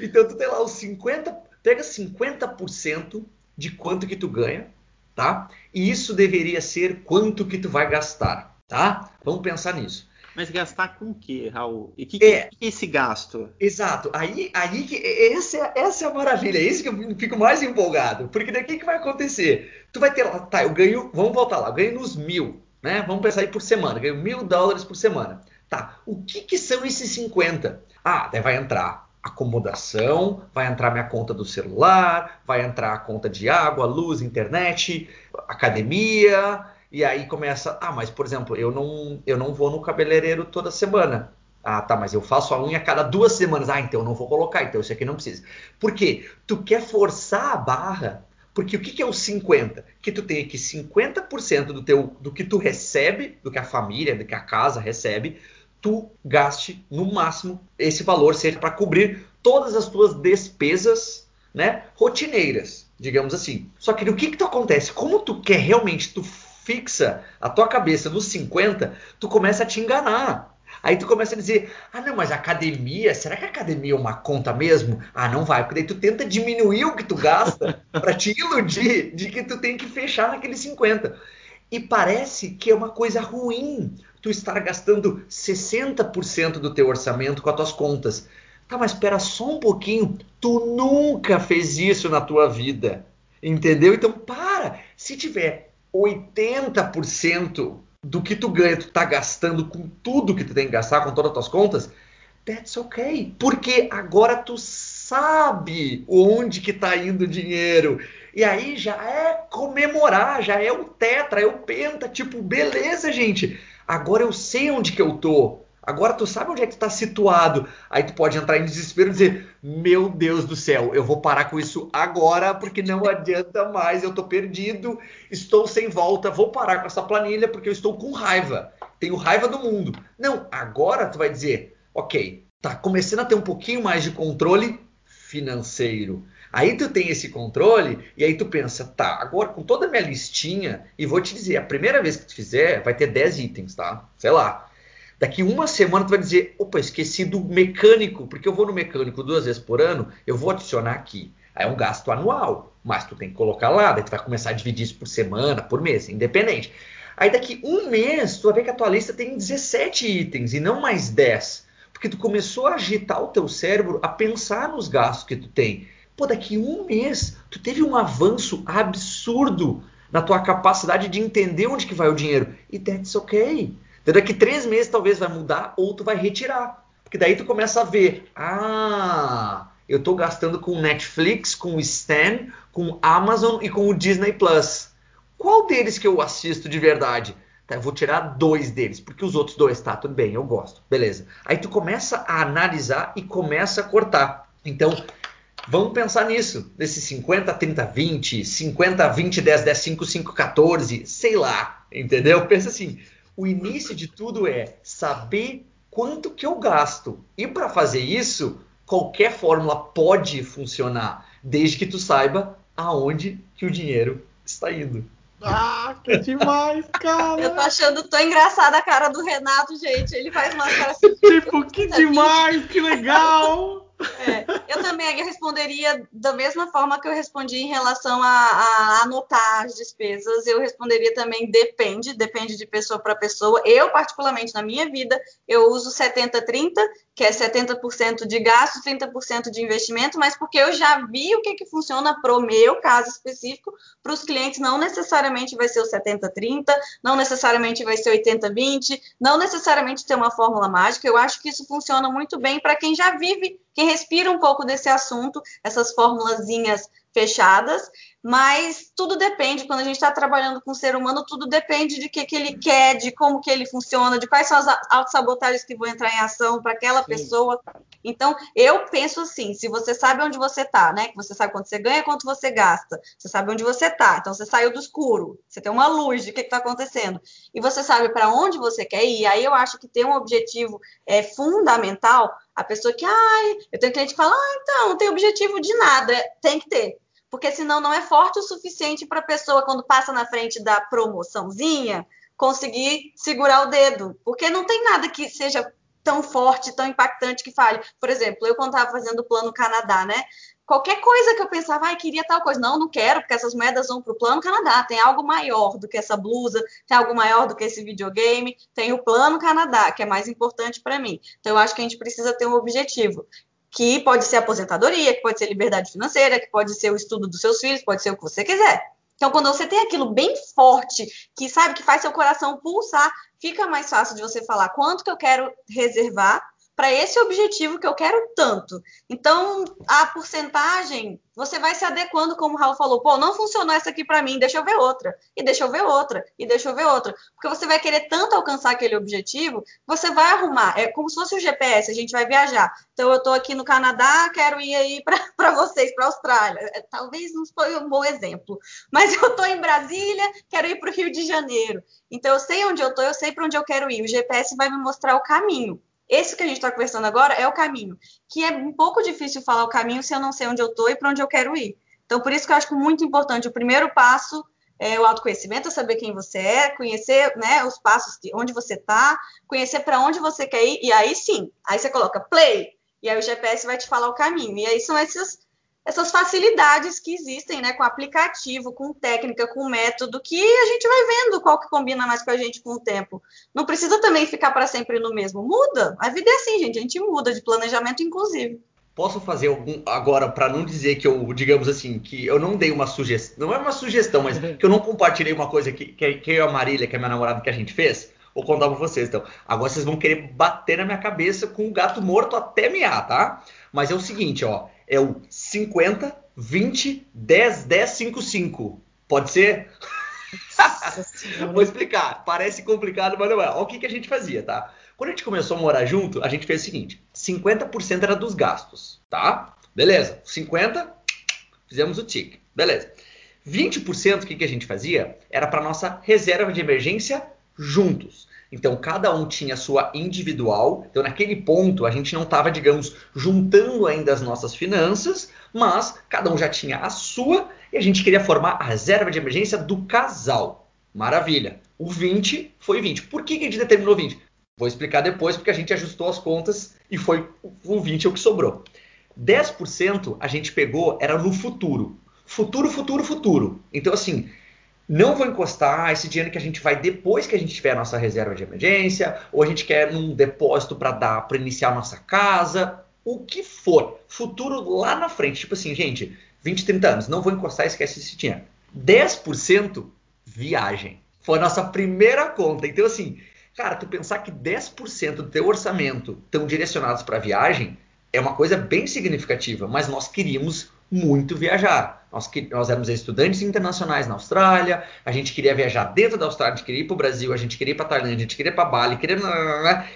Então tu tem lá os 50, pega 50% de quanto que tu ganha, tá? E isso deveria ser quanto que tu vai gastar, tá? Vamos pensar nisso. Mas gastar com o quê, Raul? E o que, é, que, é esse gasto? Exato. Aí, aí que essa é, essa é a maravilha. É isso que eu fico mais empolgado. Porque daqui que vai acontecer? Tu vai ter lá, tá, eu ganho, vamos voltar lá, eu ganho nos mil né? Vamos pensar aí por semana, ganho mil dólares por semana. Tá, o que, que são esses 50? Ah, daí vai entrar acomodação, vai entrar minha conta do celular, vai entrar a conta de água, luz, internet, academia, e aí começa, ah, mas por exemplo, eu não, eu não vou no cabeleireiro toda semana. Ah, tá, mas eu faço a unha a cada duas semanas. Ah, então eu não vou colocar, então isso aqui não precisa. Por quê? Tu quer forçar a barra porque o que, é o 50? Que tu tem aqui 50% do, teu, do que tu recebe, do que a família, do que a casa recebe, tu gaste no máximo esse valor, seja para cobrir todas as tuas despesas né, rotineiras, digamos assim. Só que o que, que tu acontece? Como tu quer realmente, tu fixa a tua cabeça nos 50, tu começa a te enganar. Aí tu começa a dizer, ah não, mas academia, será que academia é uma conta mesmo? Ah, não vai, porque daí tu tenta diminuir o que tu gasta para te iludir de que tu tem que fechar naqueles 50. E parece que é uma coisa ruim tu estar gastando 60% do teu orçamento com as tuas contas. Tá, mas espera só um pouquinho, tu nunca fez isso na tua vida. Entendeu? Então para, se tiver 80% do que tu ganha, tu tá gastando com tudo que tu tem que gastar, com todas as tuas contas, that's okay. Porque agora tu sabe onde que tá indo o dinheiro. E aí já é comemorar, já é o tetra, é o penta, tipo, beleza, gente. Agora eu sei onde que eu tô. Agora tu sabe onde é que tu tá situado. Aí tu pode entrar em desespero e dizer: Meu Deus do céu, eu vou parar com isso agora porque não adianta mais, eu tô perdido, estou sem volta, vou parar com essa planilha porque eu estou com raiva. Tenho raiva do mundo. Não, agora tu vai dizer: Ok, tá começando a ter um pouquinho mais de controle financeiro. Aí tu tem esse controle e aí tu pensa, tá, agora com toda a minha listinha, e vou te dizer, a primeira vez que tu fizer, vai ter 10 itens, tá? Sei lá, Daqui uma semana tu vai dizer, opa, esqueci do mecânico, porque eu vou no mecânico duas vezes por ano, eu vou adicionar aqui. Aí é um gasto anual, mas tu tem que colocar lá, daí tu vai começar a dividir isso por semana, por mês, independente. Aí daqui um mês tu vai ver que a tua lista tem 17 itens e não mais 10, porque tu começou a agitar o teu cérebro a pensar nos gastos que tu tem. Pô, daqui um mês tu teve um avanço absurdo na tua capacidade de entender onde que vai o dinheiro. E that's okay. Então, daqui três meses talvez vai mudar ou tu vai retirar. Porque daí tu começa a ver, ah, eu estou gastando com Netflix, com Stan, com Amazon e com o Disney Plus. Qual deles que eu assisto de verdade? Tá, eu vou tirar dois deles, porque os outros dois, tá, tudo bem, eu gosto, beleza. Aí tu começa a analisar e começa a cortar. Então, vamos pensar nisso, nesses 50, 30, 20, 50, 20, 10, 10, 5, 5, 14, sei lá, entendeu? Pensa assim, o início de tudo é saber quanto que eu gasto. E para fazer isso, qualquer fórmula pode funcionar, desde que tu saiba aonde que o dinheiro está indo. Ah, que demais, cara! Eu tô achando tão engraçada a cara do Renato, gente. Ele faz uma cara assim. tipo, que demais, que legal! É, eu também responderia da mesma forma que eu respondi em relação a, a, anotar as despesas. Eu responderia também depende, depende de pessoa para pessoa. Eu, particularmente, na minha vida, eu uso 70-30, que é 70% de gasto, 30% de investimento, mas porque eu já vi o que, que funciona para o meu caso específico. Para os clientes, não necessariamente vai ser o 70-30, não necessariamente vai ser 80-20, não necessariamente ter uma fórmula mágica. Eu acho que isso funciona muito bem para quem já vive quem respira um pouco desse assunto, essas formulazinhas fechadas, mas tudo depende, quando a gente está trabalhando com o ser humano, tudo depende de que, que ele quer, de como que ele funciona, de quais são as autossabotagens que vão entrar em ação para aquela Sim. pessoa. Então, eu penso assim, se você sabe onde você está, né? Que você sabe quanto você ganha, quanto você gasta, você sabe onde você está, então você saiu do escuro, você tem uma luz de o que está acontecendo, e você sabe para onde você quer ir, aí eu acho que ter um objetivo é fundamental, a pessoa que, ai, eu tenho cliente que fala, ah, então, não tem objetivo de nada, tem que ter porque senão não é forte o suficiente para a pessoa, quando passa na frente da promoçãozinha, conseguir segurar o dedo. Porque não tem nada que seja tão forte, tão impactante que fale. Por exemplo, eu quando estava fazendo o plano Canadá, né? Qualquer coisa que eu pensava, ai, queria tal coisa. Não, não quero, porque essas moedas vão para o plano Canadá. Tem algo maior do que essa blusa, tem algo maior do que esse videogame. Tem o plano Canadá, que é mais importante para mim. Então, eu acho que a gente precisa ter um objetivo que pode ser aposentadoria, que pode ser liberdade financeira, que pode ser o estudo dos seus filhos, pode ser o que você quiser. Então, quando você tem aquilo bem forte, que sabe que faz seu coração pulsar, fica mais fácil de você falar quanto que eu quero reservar para esse objetivo que eu quero tanto. Então, a porcentagem, você vai se adequando, como o Raul falou, pô, não funcionou essa aqui para mim, deixa eu ver outra, e deixa eu ver outra, e deixa eu ver outra. Porque você vai querer tanto alcançar aquele objetivo, você vai arrumar. É como se fosse o GPS, a gente vai viajar. Então, eu estou aqui no Canadá, quero ir aí para vocês, para a Austrália. É, talvez não foi um bom exemplo, mas eu estou em Brasília, quero ir para o Rio de Janeiro. Então, eu sei onde eu estou, eu sei para onde eu quero ir. O GPS vai me mostrar o caminho. Esse que a gente está conversando agora é o caminho, que é um pouco difícil falar o caminho se eu não sei onde eu estou e para onde eu quero ir. Então, por isso que eu acho muito importante o primeiro passo é o autoconhecimento, é saber quem você é, conhecer né, os passos, que, onde você está, conhecer para onde você quer ir, e aí sim, aí você coloca play, e aí o GPS vai te falar o caminho. E aí são esses essas facilidades que existem, né, com aplicativo, com técnica, com método, que a gente vai vendo qual que combina mais com a gente com o tempo. Não precisa também ficar para sempre no mesmo. Muda. A vida é assim, gente. A gente muda de planejamento, inclusive. Posso fazer algum agora para não dizer que eu, digamos assim, que eu não dei uma sugestão, não é uma sugestão, mas que eu não compartilhei uma coisa que, que, que eu e a Marília, que é minha namorada, que a gente fez? Vou contar para vocês. Então, agora vocês vão querer bater na minha cabeça com o gato morto até mear, tá? Mas é o seguinte, ó é o 50, 20, 10, 10, 5, 5. Pode ser? Vou explicar. Parece complicado, mas não é. Olha o que, que a gente fazia, tá? Quando a gente começou a morar junto, a gente fez o seguinte: 50% era dos gastos, tá? Beleza. 50, fizemos o tique. Beleza. 20% o que, que a gente fazia era para nossa reserva de emergência juntos. Então, cada um tinha a sua individual. Então, naquele ponto, a gente não estava, digamos, juntando ainda as nossas finanças, mas cada um já tinha a sua e a gente queria formar a reserva de emergência do casal. Maravilha. O 20 foi 20. Por que, que a gente determinou 20? Vou explicar depois, porque a gente ajustou as contas e foi o 20 o que sobrou. 10% a gente pegou, era no futuro. Futuro, futuro, futuro. Então, assim, não vou encostar esse dinheiro que a gente vai depois que a gente tiver a nossa reserva de emergência, ou a gente quer num depósito para dar para iniciar a nossa casa, o que for, futuro lá na frente, tipo assim, gente, 20, 30 anos, não vou encostar, esquece esse dinheiro. 10% viagem. Foi a nossa primeira conta. Então assim, cara, tu pensar que 10% do teu orçamento estão direcionados para viagem é uma coisa bem significativa, mas nós queríamos muito viajar. Nós, nós éramos estudantes internacionais na Austrália, a gente queria viajar dentro da Austrália, a gente queria ir para o Brasil, a gente queria ir para Tailândia, a gente queria ir para Bali, queria,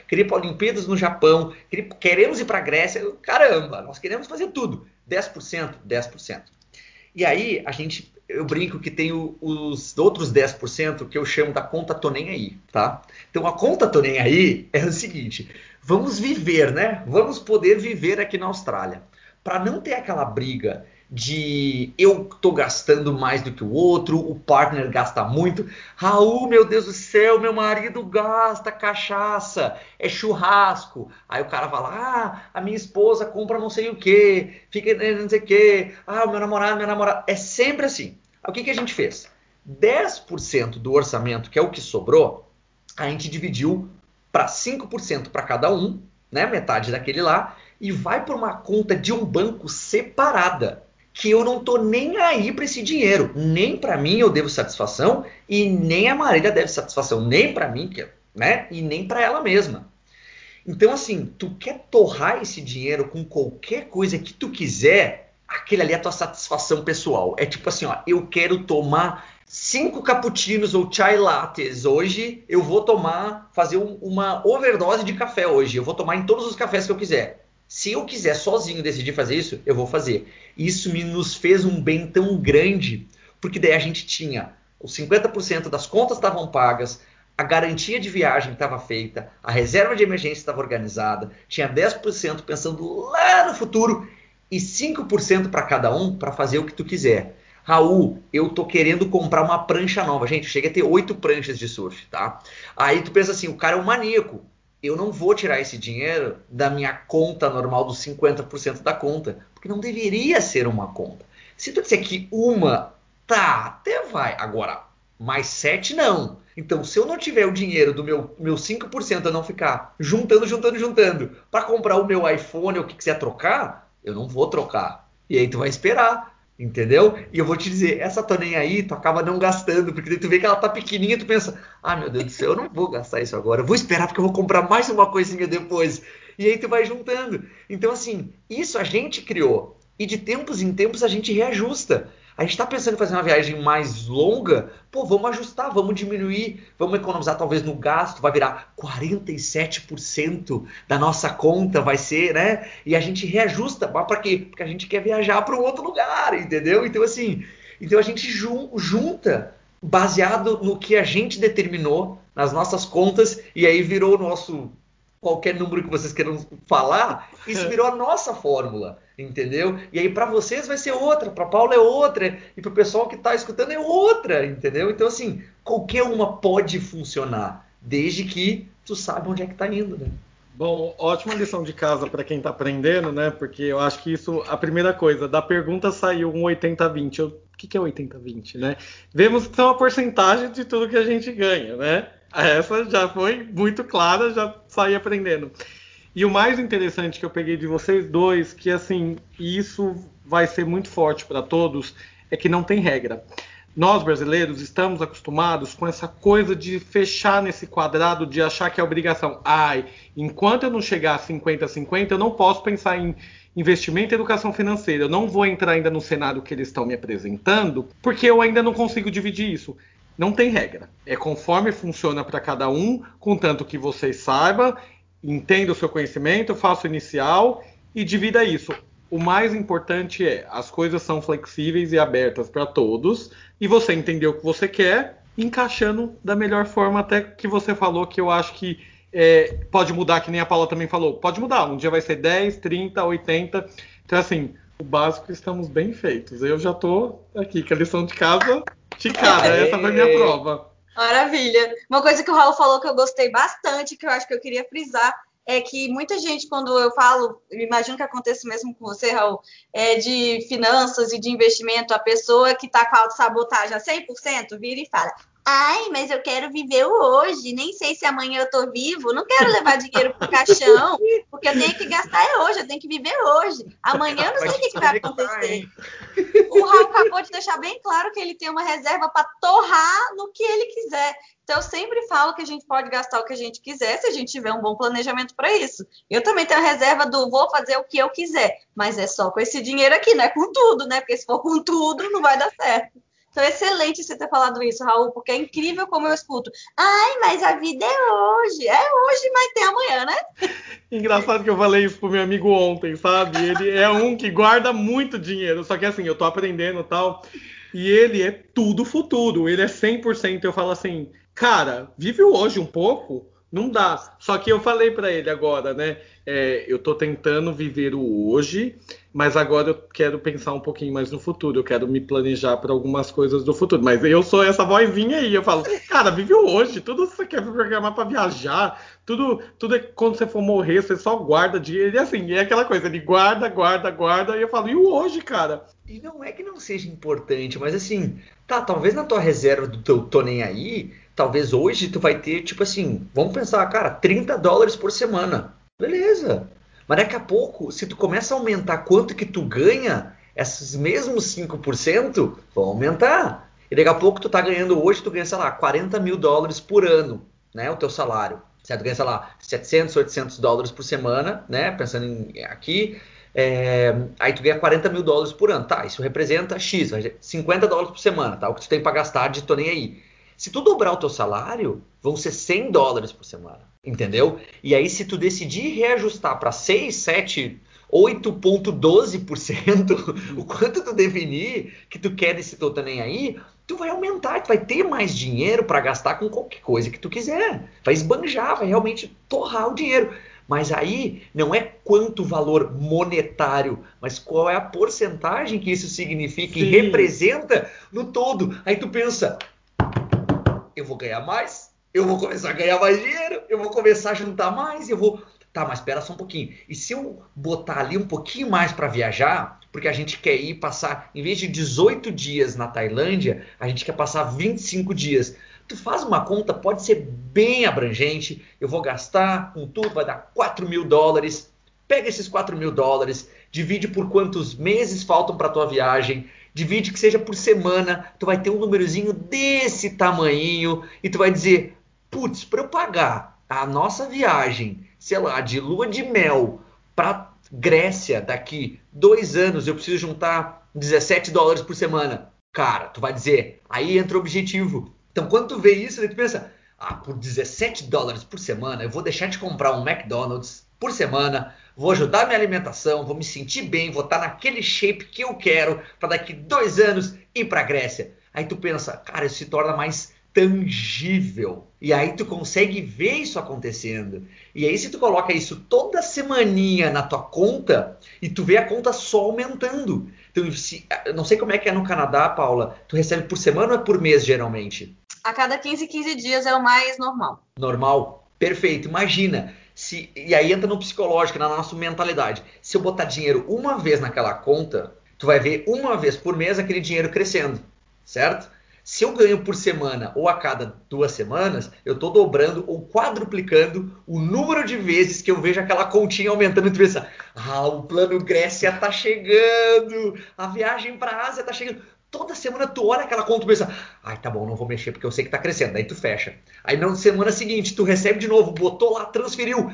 queria ir para Olimpíadas no Japão, queria, queremos ir para a Grécia. Caramba, nós queremos fazer tudo. 10%, 10%. E aí, a gente, eu brinco que tem o, os outros 10% que eu chamo da conta tô nem aí, tá? Então, a conta tô nem aí é o seguinte, vamos viver, né? Vamos poder viver aqui na Austrália. Para não ter aquela briga de eu tô gastando mais do que o outro, o partner gasta muito. Raul, meu Deus do céu, meu marido gasta cachaça, é churrasco. Aí o cara fala: "Ah, a minha esposa compra não sei o que, fica não sei o que. Ah, meu namorado, minha namorada". É sempre assim. O que que a gente fez? 10% do orçamento, que é o que sobrou, a gente dividiu para 5% para cada um, né, metade daquele lá, e vai por uma conta de um banco separada que eu não tô nem aí para esse dinheiro. Nem para mim eu devo satisfação e nem a Marília deve satisfação, nem para mim, né? E nem para ela mesma. Então assim, tu quer torrar esse dinheiro com qualquer coisa que tu quiser, aquele ali é a tua satisfação pessoal. É tipo assim, ó, eu quero tomar cinco cappuccinos ou chai lattes hoje, eu vou tomar, fazer um, uma overdose de café hoje. Eu vou tomar em todos os cafés que eu quiser. Se eu quiser sozinho decidir fazer isso, eu vou fazer. Isso me nos fez um bem tão grande, porque daí a gente tinha os 50% das contas estavam pagas, a garantia de viagem estava feita, a reserva de emergência estava organizada, tinha 10% pensando lá no futuro e 5% para cada um para fazer o que tu quiser. Raul, eu tô querendo comprar uma prancha nova. Gente, chega a ter oito pranchas de surf, tá? Aí tu pensa assim, o cara é um maníaco eu não vou tirar esse dinheiro da minha conta normal dos 50% da conta, porque não deveria ser uma conta. Se tu disser que uma, tá, até vai. Agora, mais sete não. Então, se eu não tiver o dinheiro do meu, meu 5%, eu não ficar juntando, juntando, juntando, para comprar o meu iPhone ou o que quiser trocar, eu não vou trocar. E aí tu vai esperar. Entendeu? E eu vou te dizer, essa nem aí, tu acaba não gastando, porque tu vê que ela tá pequenininha, tu pensa, ah, meu Deus do céu, eu não vou gastar isso agora, eu vou esperar porque eu vou comprar mais uma coisinha depois. E aí tu vai juntando. Então, assim, isso a gente criou. E de tempos em tempos a gente reajusta. A gente está pensando em fazer uma viagem mais longa, pô, vamos ajustar, vamos diminuir, vamos economizar talvez no gasto, vai virar 47% da nossa conta, vai ser, né? E a gente reajusta, mas para quê? Porque a gente quer viajar para um outro lugar, entendeu? Então assim, então a gente junta baseado no que a gente determinou nas nossas contas e aí virou o nosso qualquer número que vocês queiram falar, isso virou a nossa fórmula, entendeu? E aí para vocês vai ser outra, para Paula é outra, e para o pessoal que está escutando é outra, entendeu? Então assim, qualquer uma pode funcionar, desde que tu saiba onde é que está indo, né? Bom, ótima lição de casa para quem está aprendendo, né? Porque eu acho que isso, a primeira coisa, da pergunta saiu um 80-20. O que, que é 80-20, né? Vemos que são a porcentagem de tudo que a gente ganha, né? Essa já foi muito clara, já saí aprendendo. E o mais interessante que eu peguei de vocês dois, que assim, isso vai ser muito forte para todos, é que não tem regra. Nós brasileiros estamos acostumados com essa coisa de fechar nesse quadrado de achar que é obrigação. Ai, enquanto eu não chegar a 50-50, eu não posso pensar em investimento e educação financeira. Eu não vou entrar ainda no cenário que eles estão me apresentando, porque eu ainda não consigo dividir isso. Não tem regra. É conforme funciona para cada um, contanto que você saiba, entenda o seu conhecimento, faça o inicial e divida isso. O mais importante é as coisas são flexíveis e abertas para todos e você entendeu o que você quer, encaixando da melhor forma até que você falou que eu acho que é, pode mudar, que nem a Paula também falou. Pode mudar. Um dia vai ser 10, 30, 80. Então, assim, o básico estamos bem feitos. Eu já estou aqui com a lição de casa Ticada, essa foi minha prova. Maravilha. Uma coisa que o Raul falou que eu gostei bastante, que eu acho que eu queria frisar, é que muita gente, quando eu falo, imagino que aconteça mesmo com você, Raul, é de finanças e de investimento, a pessoa que está com a autossabotagem a 100% vira e fala: Ai, mas eu quero viver o hoje. Nem sei se amanhã eu tô vivo. Não quero levar dinheiro pro caixão, porque eu tenho que gastar é hoje, eu tenho que viver hoje. Amanhã eu não sei o que, que vai acontecer. O Raul acabou de deixar bem claro que ele tem uma reserva para torrar no que ele quiser. Então, eu sempre falo que a gente pode gastar o que a gente quiser se a gente tiver um bom planejamento para isso. Eu também tenho a reserva do vou fazer o que eu quiser, mas é só com esse dinheiro aqui, não é com tudo, né? Porque se for com tudo, não vai dar certo. Então, é excelente você ter falado isso, Raul, porque é incrível como eu escuto. Ai, mas a vida é hoje. É hoje, mas tem amanhã, né? Engraçado que eu falei isso pro meu amigo ontem, sabe? Ele é um que guarda muito dinheiro, só que assim, eu tô aprendendo tal. E ele é tudo futuro, ele é 100%. Eu falo assim, cara, vive hoje um pouco, não dá. Só que eu falei para ele agora, né? É, eu tô tentando viver o hoje, mas agora eu quero pensar um pouquinho mais no futuro. Eu quero me planejar para algumas coisas do futuro. Mas eu sou essa vozinha aí. Eu falo, cara, vive o hoje. Tudo você quer programar para viajar. Tudo, tudo é quando você for morrer, você só guarda dinheiro. E assim, é aquela coisa, ele guarda, guarda, guarda. E eu falo, e o hoje, cara? E não é que não seja importante, mas assim, tá, talvez na tua reserva do teu tô nem aí, talvez hoje tu vai ter, tipo assim, vamos pensar, cara, 30 dólares por semana. Beleza. Mas daqui a pouco, se tu começa a aumentar quanto que tu ganha, esses mesmos 5% vão aumentar. E daqui a pouco tu tá ganhando hoje, tu ganha, sei lá, 40 mil dólares por ano, né? O teu salário. Certo? Tu ganha, sei lá, 700, 800 dólares por semana, né? Pensando em aqui. É, aí tu ganha 40 mil dólares por ano. Tá, isso representa X, 50 dólares por semana, tá? O que tu tem para gastar de tô nem aí. Se tu dobrar o teu salário, vão ser 100 dólares por semana. Entendeu? E aí, se tu decidir reajustar para 6, 7, 8,12%, o quanto tu definir que tu quer desse tô nem aí, tu vai aumentar, tu vai ter mais dinheiro para gastar com qualquer coisa que tu quiser. Vai esbanjar, vai realmente torrar o dinheiro. Mas aí não é quanto valor monetário, mas qual é a porcentagem que isso significa Sim. e representa no todo. Aí tu pensa, eu vou ganhar mais, eu vou começar a ganhar mais dinheiro, eu vou começar a juntar mais, eu vou. Tá, mas espera só um pouquinho. E se eu botar ali um pouquinho mais para viajar, porque a gente quer ir passar, em vez de 18 dias na Tailândia, a gente quer passar 25 dias. Tu faz uma conta, pode ser bem abrangente. Eu vou gastar com tudo, vai dar 4 mil dólares. Pega esses 4 mil dólares, divide por quantos meses faltam para tua viagem, divide que seja por semana, tu vai ter um númerozinho desse tamanho e tu vai dizer, putz, para eu pagar a nossa viagem, sei lá, de lua de mel para Grécia daqui dois anos, eu preciso juntar 17 dólares por semana. Cara, tu vai dizer, aí entra o objetivo. Então, quando tu vê isso, tu pensa, ah, por 17 dólares por semana, eu vou deixar de comprar um McDonald's por semana, vou ajudar minha alimentação, vou me sentir bem, vou estar naquele shape que eu quero para daqui dois anos ir para Grécia. Aí tu pensa, cara, isso se torna mais tangível. E aí tu consegue ver isso acontecendo. E aí se tu coloca isso toda semaninha na tua conta e tu vê a conta só aumentando. Então, se, não sei como é que é no Canadá, Paula. Tu recebe por semana ou é por mês geralmente? A cada 15, 15 dias é o mais normal. Normal? Perfeito. Imagina. Se, e aí entra no psicológico, na nossa mentalidade. Se eu botar dinheiro uma vez naquela conta, tu vai ver uma vez por mês aquele dinheiro crescendo, certo? Se eu ganho por semana ou a cada duas semanas, eu estou dobrando ou quadruplicando o número de vezes que eu vejo aquela continha aumentando e pensa, ah, o plano Grécia está chegando, a viagem para a Ásia está chegando. Toda semana tu olha aquela conta e pensa, ai, tá bom, não vou mexer porque eu sei que está crescendo. Daí tu fecha. Aí na semana seguinte tu recebe de novo, botou lá, transferiu,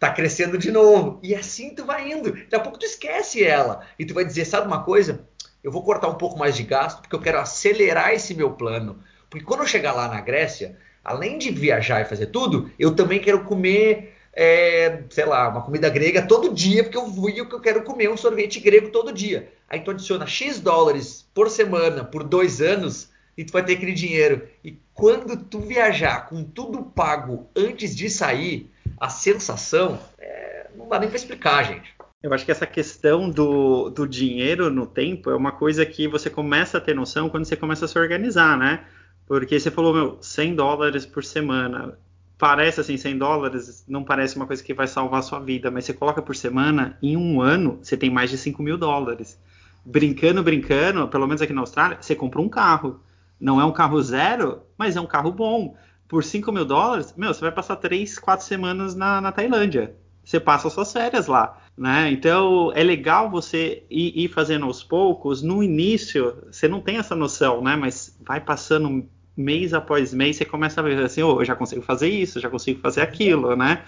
tá crescendo de novo. E assim tu vai indo. Daqui a pouco tu esquece ela. E tu vai dizer, sabe uma coisa? Eu vou cortar um pouco mais de gasto porque eu quero acelerar esse meu plano. Porque quando eu chegar lá na Grécia, além de viajar e fazer tudo, eu também quero comer, é, sei lá, uma comida grega todo dia, porque eu fui que eu quero comer um sorvete grego todo dia. Aí tu adiciona X dólares por semana, por dois anos, e tu vai ter aquele dinheiro. E quando tu viajar com tudo pago antes de sair, a sensação é, não dá nem para explicar, gente. Eu acho que essa questão do, do dinheiro no tempo é uma coisa que você começa a ter noção quando você começa a se organizar, né? Porque você falou, meu, 100 dólares por semana. Parece assim, 100 dólares não parece uma coisa que vai salvar a sua vida, mas você coloca por semana, em um ano, você tem mais de 5 mil dólares. Brincando, brincando, pelo menos aqui na Austrália, você compra um carro. Não é um carro zero, mas é um carro bom. Por 5 mil dólares, meu, você vai passar 3, 4 semanas na, na Tailândia. Você passa suas férias lá, né? Então é legal você ir, ir, fazendo aos poucos. No início, você não tem essa noção, né? Mas vai passando mês após mês, você começa a ver assim, oh, eu já consigo fazer isso, já consigo fazer aquilo, né?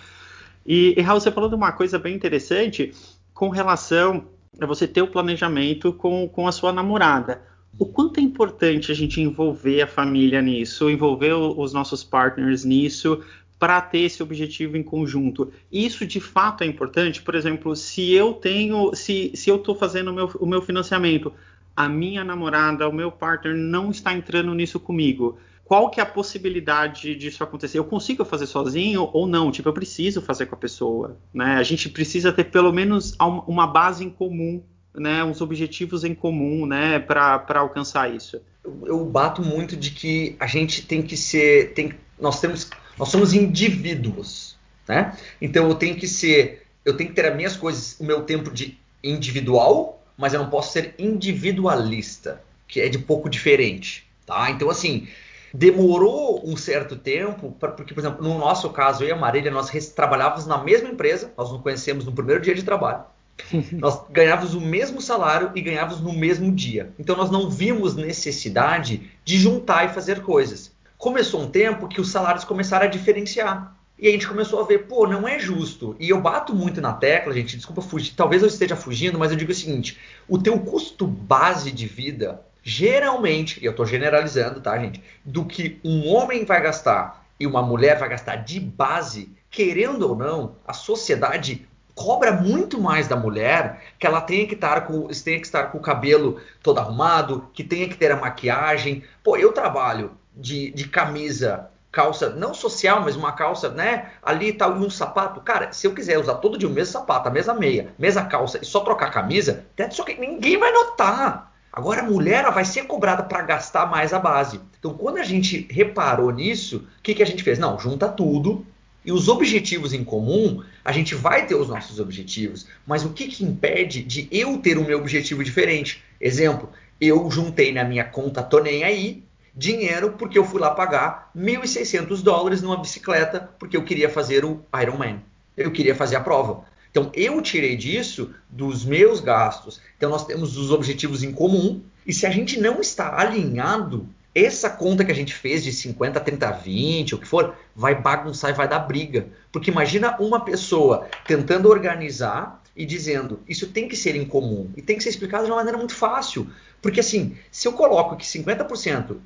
E, e Raul, você falou de uma coisa bem interessante com relação a você ter o planejamento com, com a sua namorada o quanto é importante a gente envolver a família nisso, envolver os nossos partners nisso, para ter esse objetivo em conjunto. Isso de fato é importante, por exemplo, se eu tenho, se, se eu estou fazendo o meu, o meu financiamento, a minha namorada, o meu partner não está entrando nisso comigo. Qual que é a possibilidade disso acontecer? Eu consigo fazer sozinho ou não? Tipo, eu preciso fazer com a pessoa, né? A gente precisa ter pelo menos uma base em comum né, uns objetivos em comum, né, para alcançar isso? Eu bato muito de que a gente tem que ser, tem, nós temos, nós somos indivíduos, né? Então eu tenho que ser, eu tenho que ter as minhas coisas, o meu tempo de individual, mas eu não posso ser individualista, que é de pouco diferente, tá? Então assim, demorou um certo tempo, pra, porque, por exemplo, no nosso caso, eu e a Marília, nós trabalhávamos na mesma empresa, nós nos conhecemos no primeiro dia de trabalho. nós ganhávamos o mesmo salário e ganhávamos no mesmo dia. Então nós não vimos necessidade de juntar e fazer coisas. Começou um tempo que os salários começaram a diferenciar. E a gente começou a ver, pô, não é justo. E eu bato muito na tecla, gente, desculpa fugir, talvez eu esteja fugindo, mas eu digo o seguinte: o teu custo base de vida, geralmente, e eu estou generalizando, tá, gente, do que um homem vai gastar e uma mulher vai gastar de base, querendo ou não, a sociedade cobra muito mais da mulher que ela tenha que estar com, tenha que estar com o cabelo todo arrumado, que tenha que ter a maquiagem. Pô, eu trabalho de, de camisa, calça, não social, mas uma calça, né? Ali tal, e um sapato. Cara, se eu quiser usar todo dia o mesmo sapato, a mesma meia, mesma calça e só trocar a camisa, só que ninguém vai notar. Agora a mulher ela vai ser cobrada para gastar mais a base. Então, quando a gente reparou nisso, o que, que a gente fez? Não, junta tudo, e os objetivos em comum, a gente vai ter os nossos objetivos, mas o que, que impede de eu ter o meu objetivo diferente? Exemplo, eu juntei na minha conta, tô nem aí, dinheiro porque eu fui lá pagar 1.600 dólares numa bicicleta porque eu queria fazer o Ironman. Eu queria fazer a prova. Então eu tirei disso dos meus gastos. Então nós temos os objetivos em comum e se a gente não está alinhado essa conta que a gente fez de 50, 30, 20, o que for, vai bagunçar e vai dar briga. Porque imagina uma pessoa tentando organizar e dizendo isso tem que ser em comum e tem que ser explicado de uma maneira muito fácil. Porque assim, se eu coloco que 50%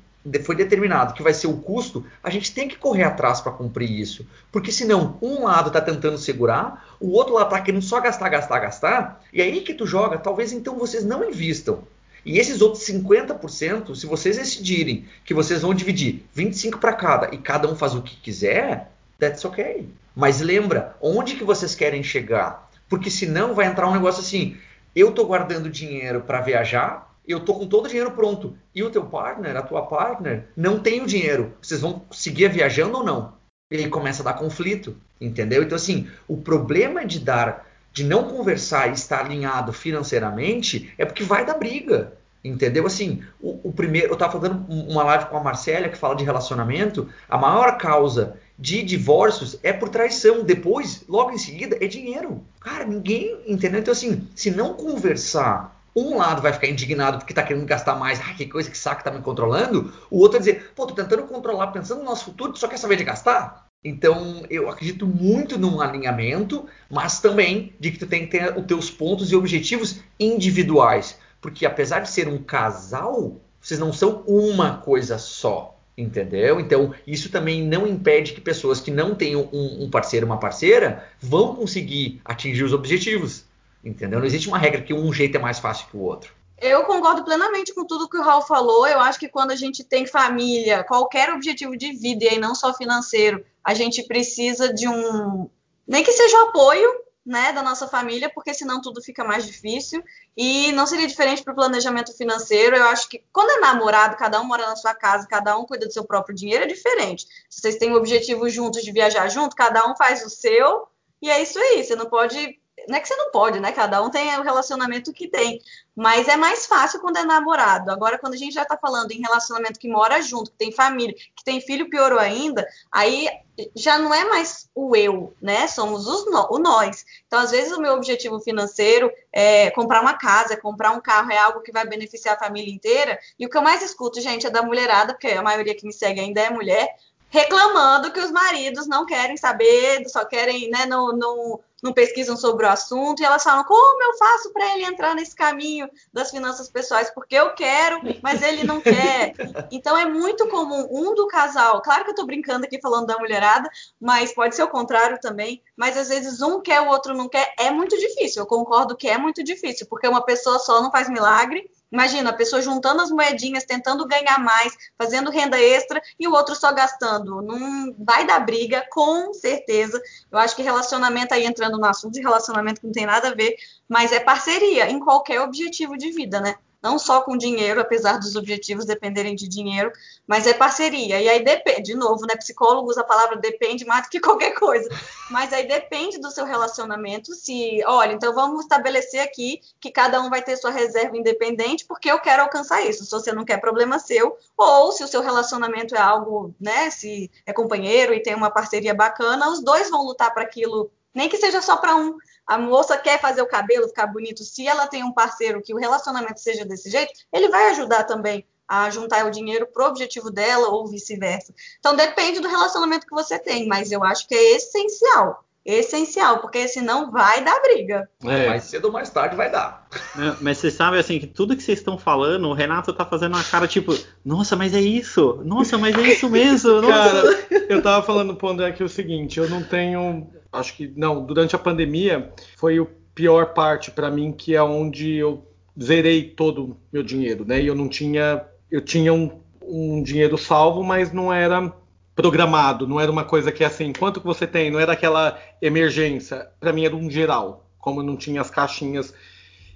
foi determinado que vai ser o custo, a gente tem que correr atrás para cumprir isso. Porque senão, um lado está tentando segurar, o outro lado está querendo só gastar, gastar, gastar, e aí que tu joga, talvez então vocês não invistam. E esses outros 50%, se vocês decidirem que vocês vão dividir 25 para cada e cada um faz o que quiser, that's okay. Mas lembra, onde que vocês querem chegar? Porque senão vai entrar um negócio assim, eu estou guardando dinheiro para viajar, eu estou com todo o dinheiro pronto, e o teu partner, a tua partner, não tem o dinheiro. Vocês vão seguir viajando ou não? E aí começa a dar conflito, entendeu? Então assim, o problema de dar de não conversar e estar alinhado financeiramente, é porque vai dar briga. Entendeu? Assim, o, o primeiro. Eu estava fazendo uma live com a Marcélia que fala de relacionamento. A maior causa de divórcios é por traição. Depois, logo em seguida, é dinheiro. Cara, ninguém. Entendeu? Então, assim, se não conversar um lado vai ficar indignado porque está querendo gastar mais, ah, que coisa, que saco, tá me controlando. O outro vai dizer, pô, tô tentando controlar, pensando no nosso futuro, tu só quer saber de gastar? Então, eu acredito muito num alinhamento, mas também de que tu tem que ter os teus pontos e objetivos individuais. Porque apesar de ser um casal, vocês não são uma coisa só. Entendeu? Então, isso também não impede que pessoas que não tenham um, um parceiro, uma parceira, vão conseguir atingir os objetivos. Entendeu? Não existe uma regra que um jeito é mais fácil que o outro. Eu concordo plenamente com tudo que o Raul falou. Eu acho que quando a gente tem família, qualquer objetivo de vida, e aí não só financeiro, a gente precisa de um. Nem que seja o apoio né, da nossa família, porque senão tudo fica mais difícil. E não seria diferente para o planejamento financeiro. Eu acho que quando é namorado, cada um mora na sua casa, cada um cuida do seu próprio dinheiro, é diferente. Se vocês têm um objetivo juntos de viajar junto, cada um faz o seu, e é isso aí. Você não pode Não é que você não pode, né? Cada um tem o relacionamento que tem. Mas é mais fácil quando é namorado. Agora, quando a gente já tá falando em relacionamento que mora junto, que tem família, que tem filho, piorou ainda, aí já não é mais o eu, né? Somos os o nós. Então, às vezes, o meu objetivo financeiro é comprar uma casa, comprar um carro, é algo que vai beneficiar a família inteira. E o que eu mais escuto, gente, é da mulherada, porque a maioria que me segue ainda é mulher, reclamando que os maridos não querem saber, só querem, né, não, não pesquisam sobre o assunto, e elas falam, como eu faço para ele entrar nesse caminho das finanças pessoais? Porque eu quero, mas ele não quer. Então é muito comum um do casal, claro que eu estou brincando aqui falando da mulherada, mas pode ser o contrário também, mas às vezes um quer, o outro não quer, é muito difícil, eu concordo que é muito difícil, porque uma pessoa só não faz milagre, Imagina, a pessoa juntando as moedinhas, tentando ganhar mais, fazendo renda extra e o outro só gastando. Não vai dar briga, com certeza. Eu acho que relacionamento aí entrando no assunto de relacionamento que não tem nada a ver, mas é parceria em qualquer objetivo de vida, né? não só com dinheiro, apesar dos objetivos dependerem de dinheiro, mas é parceria. E aí depende, de novo, né? Psicólogo usa a palavra depende mais do que qualquer coisa. Mas aí depende do seu relacionamento. Se, olha, então vamos estabelecer aqui que cada um vai ter sua reserva independente, porque eu quero alcançar isso. Se você não quer, problema seu. Ou se o seu relacionamento é algo, né? Se é companheiro e tem uma parceria bacana, os dois vão lutar para aquilo nem que seja só para um. A moça quer fazer o cabelo ficar bonito. Se ela tem um parceiro que o relacionamento seja desse jeito, ele vai ajudar também a juntar o dinheiro pro objetivo dela ou vice-versa. Então depende do relacionamento que você tem, mas eu acho que é essencial. Essencial, porque senão vai dar briga. É. Mais cedo ou mais tarde vai dar. É, mas você sabe assim que tudo que vocês estão falando, o Renato tá fazendo uma cara tipo, nossa, mas é isso, nossa, mas é isso mesmo. Cara, eu tava falando pro André aqui o seguinte, eu não tenho acho que não, durante a pandemia foi o pior parte para mim, que é onde eu zerei todo meu dinheiro, né? E eu não tinha, eu tinha um, um dinheiro salvo, mas não era programado, não era uma coisa que assim, quanto que você tem, não era aquela emergência, para mim era um geral, como não tinha as caixinhas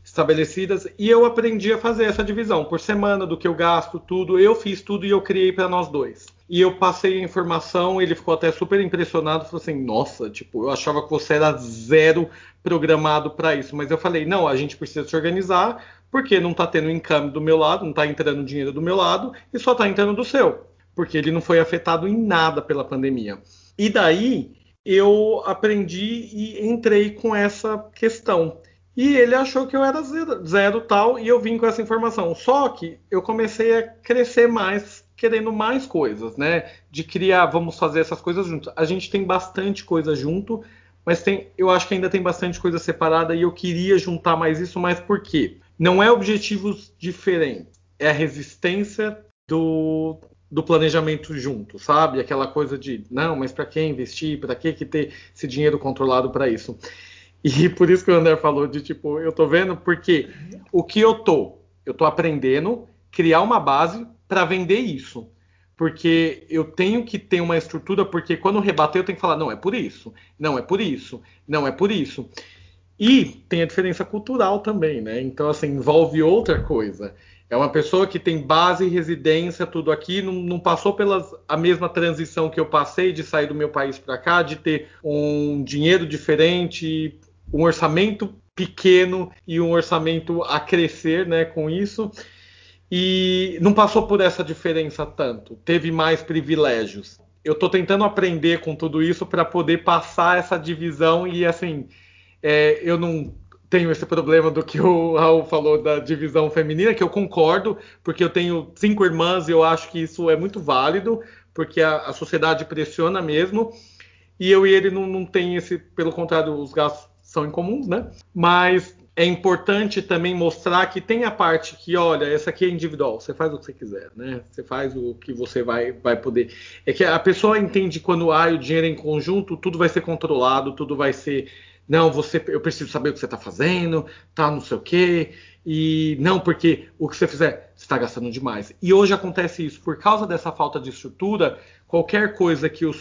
estabelecidas e eu aprendi a fazer essa divisão por semana do que eu gasto, tudo. Eu fiz tudo e eu criei para nós dois. E eu passei a informação, ele ficou até super impressionado, falou assim: "Nossa, tipo, eu achava que você era zero programado para isso". Mas eu falei: "Não, a gente precisa se organizar, porque não está tendo income do meu lado, não está entrando dinheiro do meu lado e só está entrando do seu, porque ele não foi afetado em nada pela pandemia". E daí eu aprendi e entrei com essa questão. E ele achou que eu era zero, zero, tal, e eu vim com essa informação. Só que eu comecei a crescer mais, querendo mais coisas, né? De criar, vamos fazer essas coisas juntos. A gente tem bastante coisa junto, mas tem, eu acho que ainda tem bastante coisa separada e eu queria juntar mais isso, mas por quê? Não é objetivos diferentes, é a resistência do, do planejamento junto, sabe? Aquela coisa de, não, mas para que investir? Para que, que ter esse dinheiro controlado para isso? E por isso que o André falou de tipo, eu tô vendo porque o que eu tô, eu tô aprendendo criar uma base para vender isso. Porque eu tenho que ter uma estrutura, porque quando rebater eu tenho que falar, não, é por isso, não é por isso, não é por isso. E tem a diferença cultural também, né? Então, assim, envolve outra coisa. É uma pessoa que tem base, residência, tudo aqui, não, não passou pela a mesma transição que eu passei de sair do meu país para cá, de ter um dinheiro diferente, um orçamento pequeno e um orçamento a crescer né, com isso. E não passou por essa diferença tanto, teve mais privilégios. Eu estou tentando aprender com tudo isso para poder passar essa divisão e assim, é, eu não tenho esse problema do que o Raul falou da divisão feminina, que eu concordo, porque eu tenho cinco irmãs e eu acho que isso é muito válido, porque a, a sociedade pressiona mesmo, e eu e ele não, não tem esse, pelo contrário, os gastos são incomuns, né? Mas é importante também mostrar que tem a parte que, olha, essa aqui é individual, você faz o que você quiser, né? Você faz o que você vai, vai poder. É que a pessoa entende quando há o dinheiro em conjunto, tudo vai ser controlado, tudo vai ser. Não, você, eu preciso saber o que você está fazendo, tá não sei o quê. E não, porque o que você fizer, você está gastando demais. E hoje acontece isso. Por causa dessa falta de estrutura, qualquer coisa que eu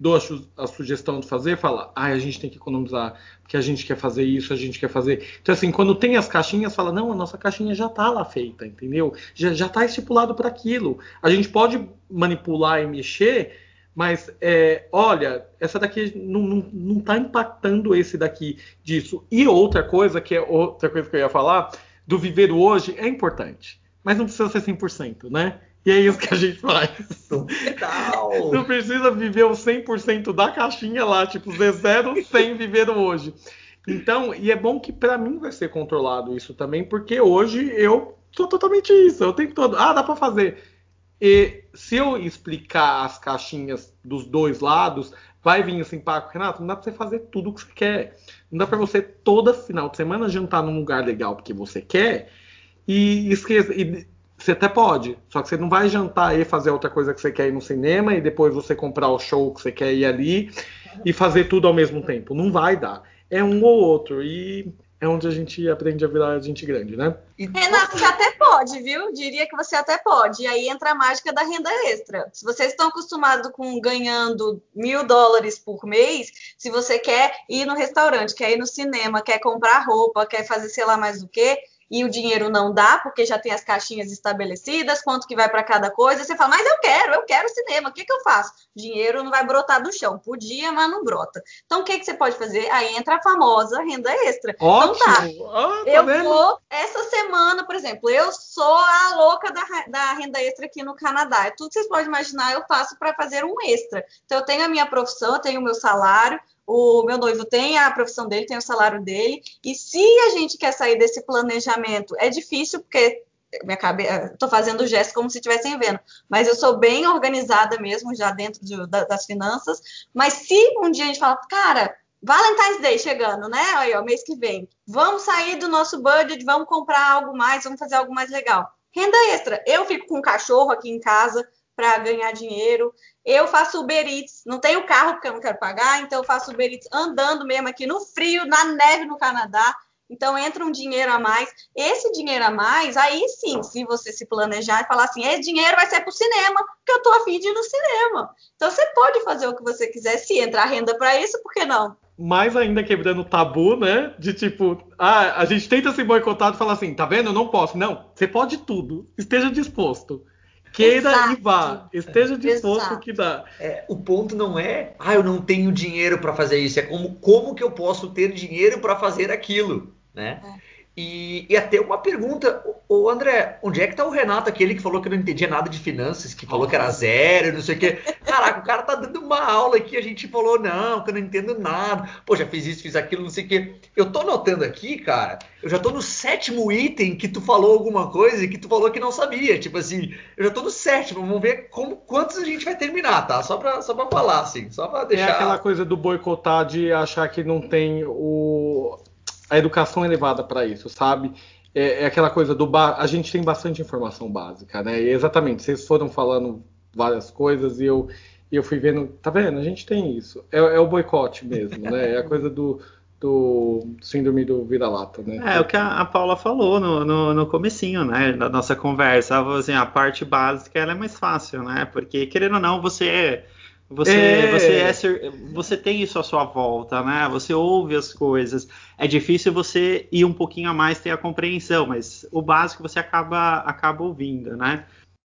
dou a, su a, sugestão de fazer, fala, ah, a gente tem que economizar, porque a gente quer fazer isso, a gente quer fazer. Então, assim, quando tem as caixinhas, fala, não, a nossa caixinha já está lá feita, entendeu? Já está estipulado para aquilo. A gente pode manipular e mexer, Mas, é, olha, essa daqui não, não, não tá impactando esse daqui disso. E outra coisa, que é outra coisa que eu ia falar, do viver hoje é importante. Mas não precisa ser 100%, né? E é isso que a gente faz. Total. Não precisa viver o 100% da caixinha lá, tipo, Z0 sem viver o hoje. Então, e é bom que para mim vai ser controlado isso também, porque hoje eu sou totalmente isso. Eu tenho todo. Ah, dá para fazer. E se eu explicar as caixinhas dos dois lados, vai vir esse impacto, Renato, não dá para você fazer tudo o que você quer. Não dá para você toda final de semana jantar num lugar legal porque você quer e esquecer. Você até pode, só que você não vai jantar e fazer outra coisa que você quer ir no cinema e depois você comprar o show que você quer ir ali e fazer tudo ao mesmo tempo. Não vai dar. É um ou outro. E é onde a gente aprende a virar gente grande, né? Renato, você até pode, viu? Diria que você até pode. E aí entra a mágica da renda extra. Se vocês estão acostumados com ganhando mil dólares por mês, se você quer ir no restaurante, quer ir no cinema, quer comprar roupa, quer fazer sei lá mais o que, e o dinheiro não dá, porque já tem as caixinhas estabelecidas, quanto que vai para cada coisa, você fala, mas eu quero, eu quero cinema, o que, que eu faço? Dinheiro não vai brotar do chão, podia, mas não brota. Então, o que, que você pode fazer? Aí entra a famosa renda extra. Ótimo. Então tá, ah, tá eu vendo? vou, essa semana, por exemplo, eu sou a louca da, da renda extra aqui no Canadá. É tudo que vocês podem imaginar, eu faço para fazer um extra. Então, eu tenho a minha profissão, eu tenho o meu salário, o meu noivo tem a profissão dele, tem o salário dele, e se a gente quer sair desse planejamento, é difícil, porque minha cabeça, estou fazendo o gesto como se estivessem vendo, mas eu sou bem organizada mesmo, já dentro de, da, das finanças. Mas se um dia a gente fala, cara, Valentine's Day chegando, né? Aí, ó, mês que vem, vamos sair do nosso budget, vamos comprar algo mais, vamos fazer algo mais legal. Renda extra. Eu fico com um cachorro aqui em casa para ganhar dinheiro. Eu faço Uber Eats, não tenho carro porque eu não quero pagar, então eu faço Uber Eats andando mesmo aqui no frio, na neve no Canadá. Então entra um dinheiro a mais. Esse dinheiro a mais, aí sim, se você se planejar e falar assim, esse dinheiro vai ser para o cinema, porque eu tô afim de ir no cinema. Então você pode fazer o que você quiser, se entrar renda para isso, por que não? Mais ainda quebrando o tabu, né? De tipo, ah, a gente tenta se boicotar e falar assim, tá vendo? Eu não posso. Não, você pode tudo. Esteja disposto. Queira Exato. e vá. Esteja disposto Exato. que dá. É, o ponto não é, ah, eu não tenho dinheiro para fazer isso, é como, como que eu posso ter dinheiro para fazer aquilo, né? E, e até uma pergunta, o André, onde é que tá o Renato, aquele que falou que não entendia nada de finanças, que falou que era zero, não sei o quê. Caraca, o cara tá dando uma aula aqui, a gente falou, não, que eu não entendo nada. Pô, já fiz isso, fiz aquilo, não sei o quê. Eu tô notando aqui, cara, eu já tô no sétimo item que tu falou alguma coisa e que tu falou que não sabia. Tipo assim, eu já tô no sétimo, vamos ver como, quantos a gente vai terminar, tá? Só pra, só pra falar, assim, só pra deixar... É aquela coisa do boicotar de achar que não tem o, a educação elevada para isso, sabe? É, é aquela coisa do ba... a gente tem bastante informação básica, né? E exatamente, vocês foram falando várias coisas e eu e eu fui vendo, tá vendo? A gente tem isso. É, é o boicote mesmo, né? É a coisa do, do síndrome do vira-lata, né? É o que a, a Paula falou no, no, no comecinho, né, da nossa conversa. Ela falou assim, a parte básica ela é mais fácil, né? Porque querendo ou não, você você É. você é você tem isso à sua volta, né? Você ouve as coisas. É difícil você ir um pouquinho a mais ter a compreensão, mas o básico você acaba acaba ouvindo, né?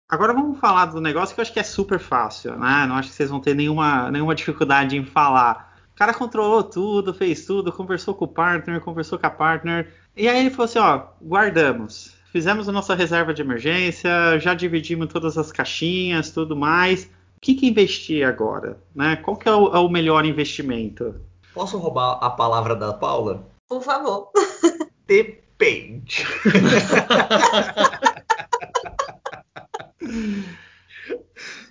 Agora vamos falar do negócio que eu acho que é super fácil, né? Não acho que vocês vão ter nenhuma, nenhuma dificuldade em falar. O cara controlou tudo, fez tudo, conversou com o partner, conversou com a partner. E aí ele falou assim: ó, guardamos. Fizemos a nossa reserva de emergência, já dividimos todas as caixinhas, tudo mais. O que, que investir agora? Né? Qual que é o, é o melhor investimento? Posso roubar a palavra da Paula? Por favor. Depende.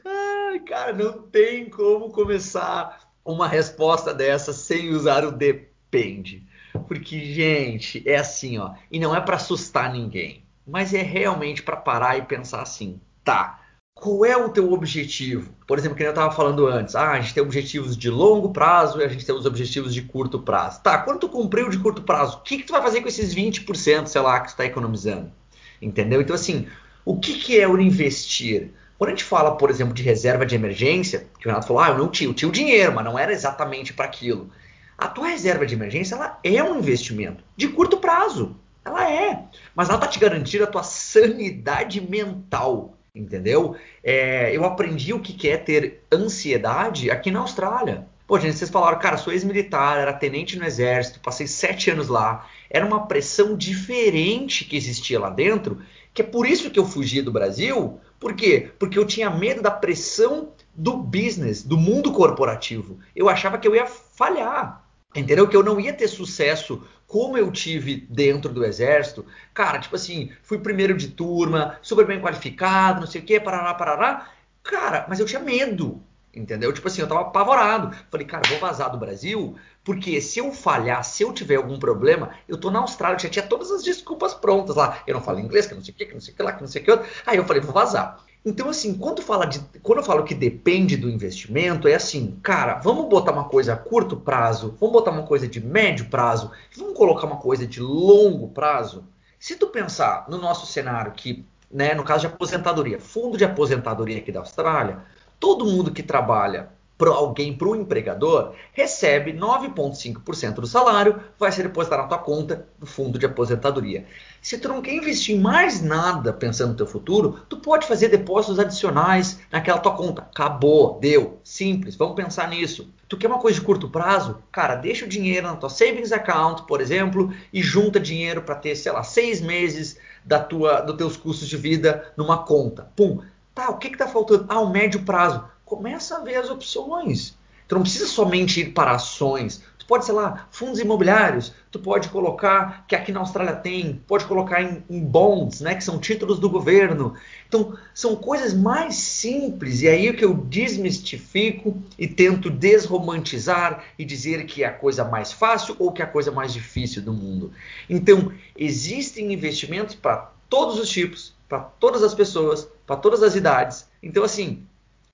Ai, cara, não tem como começar uma resposta dessa sem usar o depende. Porque, gente, é assim, ó. E não é pra assustar ninguém, mas é realmente pra parar e pensar assim, tá? Qual é o teu objetivo? Por exemplo, que eu estava falando antes, ah, a gente tem objetivos de longo prazo e a gente tem os objetivos de curto prazo. Tá, quando tu cumpriu de curto prazo, o que, que tu vai fazer com esses 20%, sei lá, que tu está economizando? Entendeu? Então, assim, o que, que é o investir? Quando a gente fala, por exemplo, de reserva de emergência, que o Renato falou, ah, eu não tinha, eu tinha o dinheiro, mas não era exatamente para aquilo. A tua reserva de emergência, ela é um investimento de curto prazo. Ela é. Mas ela está te garantindo a tua sanidade mental. Entendeu? É, eu aprendi o que é ter ansiedade aqui na Austrália. Pô, gente, vocês falaram, cara, sou ex-militar, era tenente no exército, passei sete anos lá. Era uma pressão diferente que existia lá dentro, que é por isso que eu fugi do Brasil. Por quê? Porque eu tinha medo da pressão do business, do mundo corporativo. Eu achava que eu ia falhar. Entendeu? Que eu não ia ter sucesso como eu tive dentro do exército. Cara, tipo assim, fui primeiro de turma, super bem qualificado, não sei o quê, parará, parará. Cara, mas eu tinha medo. Entendeu? Tipo assim, eu tava apavorado. Falei, cara, vou vazar do Brasil, porque se eu falhar, se eu tiver algum problema, eu tô na Austrália, eu já tinha todas as desculpas prontas lá. Eu não falo inglês, que não sei o que, que não sei o que lá, que não sei o que outro. Aí eu falei, vou vazar. Então, assim, quando, fala de, quando eu falo que depende do investimento, é assim, cara, vamos botar uma coisa a curto prazo, vamos botar uma coisa de médio prazo, vamos colocar uma coisa de longo prazo. Se tu pensar no nosso cenário que, né, no caso de aposentadoria, fundo de aposentadoria aqui da Austrália, todo mundo que trabalha para alguém, para o empregador, recebe 9,5% do salário, vai ser depositado na tua conta do fundo de aposentadoria. Se tu não quer investir mais nada pensando no teu futuro, tu pode fazer depósitos adicionais naquela tua conta. Acabou, deu, simples, vamos pensar nisso. Tu quer uma coisa de curto prazo? Cara, deixa o dinheiro na tua savings account, por exemplo, e junta dinheiro para ter, sei lá, seis meses da tua, dos teus custos de vida numa conta. Pum. Tá, o que está faltando? Ah, o médio prazo começa a ver as opções. Tu não precisa somente ir para ações. Tu pode, sei lá, fundos imobiliários. Tu pode colocar, que aqui na Austrália tem, pode colocar em, em bonds, né, que são títulos do governo. Então, são coisas mais simples. E aí é que eu desmistifico e tento desromantizar e dizer que é a coisa mais fácil ou que é a coisa mais difícil do mundo. Então, existem investimentos para todos os tipos, para todas as pessoas, para todas as idades. Então, assim,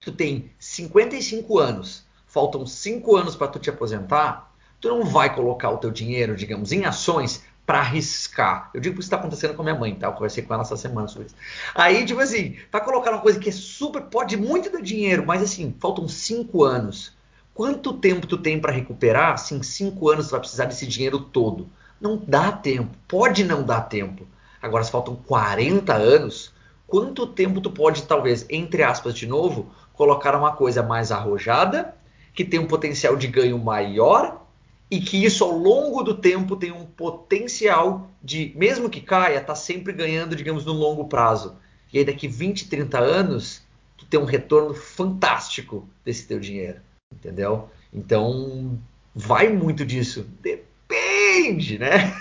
tu tem 55 anos, faltam 5 anos para tu te aposentar, tu não vai colocar o teu dinheiro, digamos, em ações para arriscar. Eu digo que isso está acontecendo com a minha mãe, tá? Eu conversei com ela essa semana sobre isso. Aí, tipo assim, para colocar uma coisa que é super, pode muito dar dinheiro, mas assim, faltam 5 anos. Quanto tempo tu tem para recuperar? Se em 5 anos tu vai precisar desse dinheiro todo. Não dá tempo, pode não dar tempo. Agora, se faltam 40 anos, quanto tempo tu pode, talvez, entre aspas, de novo, colocar uma coisa mais arrojada, que tem um potencial de ganho maior e que isso ao longo do tempo tem um potencial de, mesmo que caia, tá sempre ganhando, digamos, no longo prazo. E aí daqui 20, 30 anos, tu tem um retorno fantástico desse teu dinheiro, entendeu? Então, vai muito disso. Depende, né?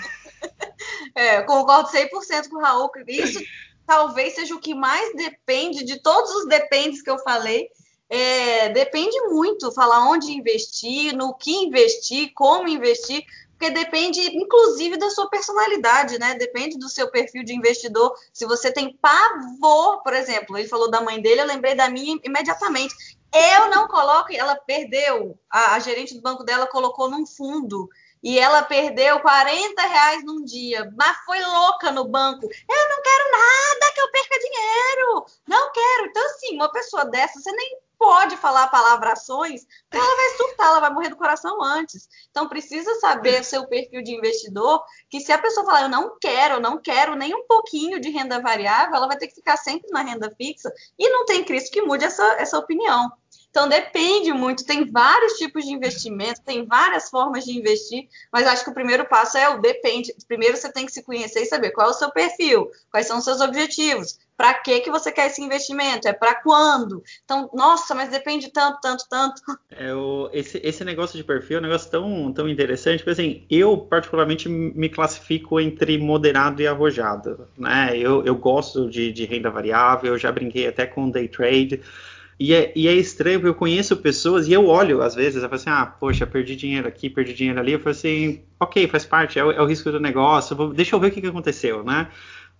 É, concordo 100% com o Raul. Isso talvez seja o que mais depende de todos os dependes que eu falei. É, depende muito falar onde investir, no que investir, como investir, porque depende, inclusive, da sua personalidade, né? Depende do seu perfil de investidor. Se você tem pavor, por exemplo, ele falou da mãe dele, eu lembrei da minha imediatamente. Eu não coloco, ela perdeu, a, a gerente do banco dela colocou num fundo e ela perdeu 40 reais num dia, mas foi louca no banco. Eu não quero nada que eu perca dinheiro. Não quero. Então, assim, uma pessoa dessa, você nem pode falar palavrações, porque ela vai surtar, ela vai morrer do coração antes. Então, precisa saber o seu perfil de investidor, que se a pessoa falar, eu não quero, eu não quero nem um pouquinho de renda variável, ela vai ter que ficar sempre na renda fixa, e não tem Cristo que mude essa, essa opinião. Então depende muito, tem vários tipos de investimento, tem várias formas de investir, mas acho que o primeiro passo é o depende. Primeiro você tem que se conhecer e saber qual é o seu perfil, quais são os seus objetivos, para que que você quer esse investimento, é para quando. Então, nossa, mas depende tanto, tanto, tanto. É o, esse, esse negócio de perfil é um negócio tão, tão interessante, porque assim, eu particularmente me classifico entre moderado e arrojado, né? Eu, eu gosto de, de renda variável, eu já brinquei até com day trade. E é, e é estranho, porque eu conheço pessoas e eu olho, às vezes, eu falo assim, ah, poxa, perdi dinheiro aqui, perdi dinheiro ali. Eu falo assim, ok, faz parte, é o, é o risco do negócio, vou, deixa eu ver o que, que aconteceu, né?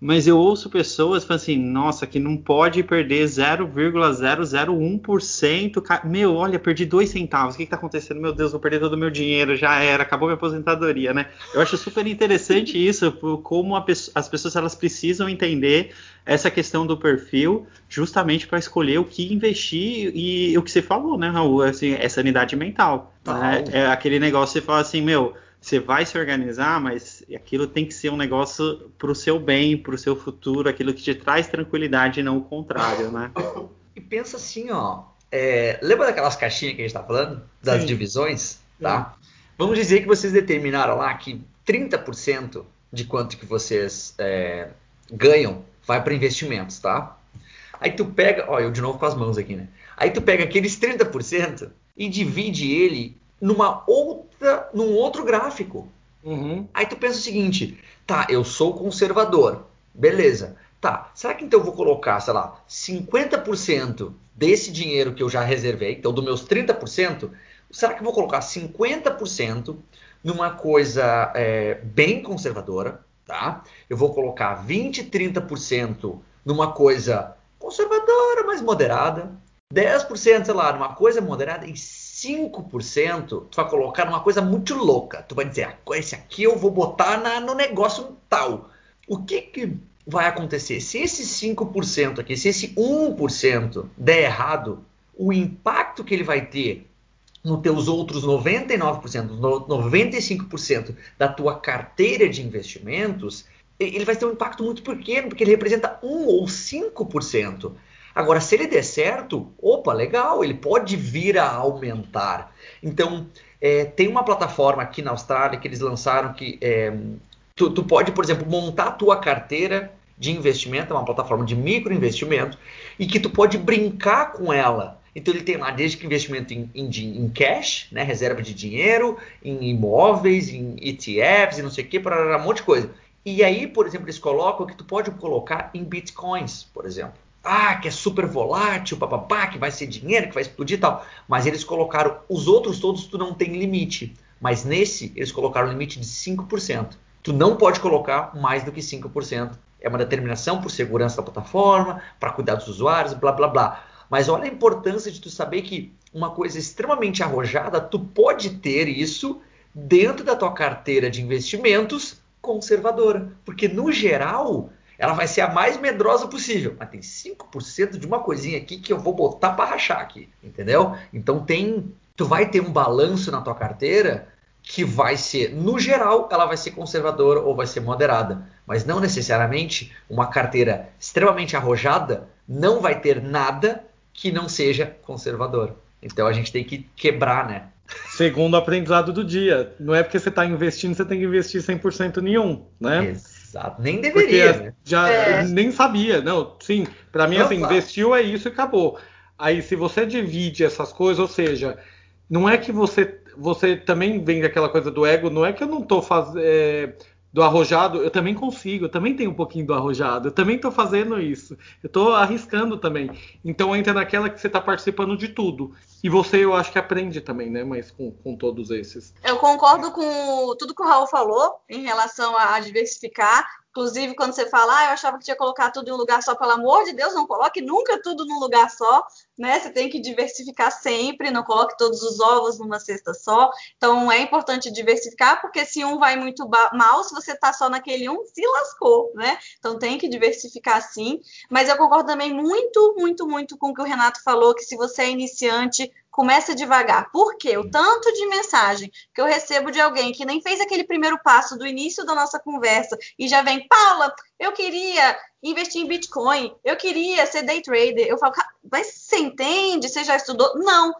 Mas eu ouço pessoas falando assim, nossa, que não pode perder 0,001%. Meu, olha, perdi dois centavos. O que está acontecendo? Meu Deus, vou perder todo o meu dinheiro, já era, acabou minha aposentadoria, né? Eu acho super interessante isso, como as pessoas elas precisam entender essa questão do perfil, justamente para escolher o que investir e o que você falou, né, Raul? Assim, é sanidade mental. Né? É aquele negócio que você fala assim, meu você vai se organizar, mas aquilo tem que ser um negócio para o seu bem, para o seu futuro, aquilo que te traz tranquilidade e não o contrário, né? E pensa assim, ó. É, lembra daquelas caixinhas que a gente está falando? Das Sim. divisões? Tá? Vamos dizer que vocês determinaram lá que 30% de quanto que vocês é, ganham vai para investimentos, tá? Aí tu pega, ó, eu de novo com as mãos aqui, né? Aí tu pega aqueles 30% e divide ele numa outra, num outro gráfico. Uhum. Aí tu pensa o seguinte, tá, eu sou conservador, beleza. Tá, será que então eu vou colocar, sei lá, 50% desse dinheiro que eu já reservei, então dos meus 30%, será que eu vou colocar 50% numa coisa é, bem conservadora, tá? Eu vou colocar 20, 30% numa coisa conservadora, mas moderada, 10%, sei lá, numa coisa moderada e 5% tu vai colocar numa coisa muito louca. Tu vai dizer, ah, esse aqui eu vou botar na, no negócio tal. O que que vai acontecer? Se esse 5% aqui, se esse 1% der errado, o impacto que ele vai ter nos teus outros 99%, no- 95% da tua carteira de investimentos, ele vai ter um impacto muito pequeno, porque ele representa 1 ou 5%. Agora, se ele der certo, opa, legal, ele pode vir a aumentar. Então, é, tem uma plataforma aqui na Austrália que eles lançaram que é, tu, tu pode, por exemplo, montar a tua carteira de investimento, é uma plataforma de microinvestimento, e que tu pode brincar com ela. Então ele tem lá desde que investimento em, em, em cash, né, reserva de dinheiro, em imóveis, em ETFs e não sei o que, para um monte de coisa. E aí, por exemplo, eles colocam que tu pode colocar em bitcoins, por exemplo. Ah, que é super volátil, papapá, que vai ser dinheiro, que vai explodir e tal. Mas eles colocaram, os outros todos tu não tem limite. Mas nesse, eles colocaram um limite de 5%. Tu não pode colocar mais do que 5%. É uma determinação por segurança da plataforma, para cuidar dos usuários, blá blá blá. Mas olha a importância de tu saber que uma coisa extremamente arrojada, tu pode ter isso dentro da tua carteira de investimentos conservadora. Porque no geral, ela vai ser a mais medrosa possível. Mas tem 5% de uma coisinha aqui que eu vou botar para rachar aqui, entendeu? Então tem, tu vai ter um balanço na tua carteira que vai ser, no geral, ela vai ser conservadora ou vai ser moderada, mas não necessariamente uma carteira extremamente arrojada não vai ter nada que não seja conservador. Então a gente tem que quebrar, né? Segundo o aprendizado do dia. Não é porque você está investindo, você tem que investir 100% nenhum, né? Exato. Nem Porque deveria, né? já É. nem sabia, não. Sim, para mim assim, claro. investiu é isso e acabou. Aí se você divide essas coisas, ou seja, não é que você você também vem daquela coisa do ego, não é que eu não tô fazendo do arrojado, eu também consigo, eu também tenho um pouquinho do arrojado, eu também estou fazendo isso, eu estou arriscando também. Então entra naquela que você está participando de tudo. E você, eu acho que aprende também, né? Mas com, com todos esses. Eu concordo com tudo que o Raul falou em relação a diversificar. Inclusive, quando você fala, ah, eu achava que tinha que colocar tudo em um lugar só, pelo amor de Deus, não coloque nunca tudo num lugar só, né? Você tem que diversificar sempre, não coloque todos os ovos numa cesta só. Então, é importante diversificar, porque se um vai muito mal, se você tá só naquele um, se lascou, né? Então, tem que diversificar sim. Mas eu concordo também muito, muito, muito com o que o Renato falou, que se você é iniciante, começa devagar. Por quê? O tanto de mensagem que eu recebo de alguém que nem fez aquele primeiro passo do início da nossa conversa e já vem, Paula, eu queria investir em Bitcoin, eu queria ser day trader. Eu falo, mas você entende? Você já estudou? Não.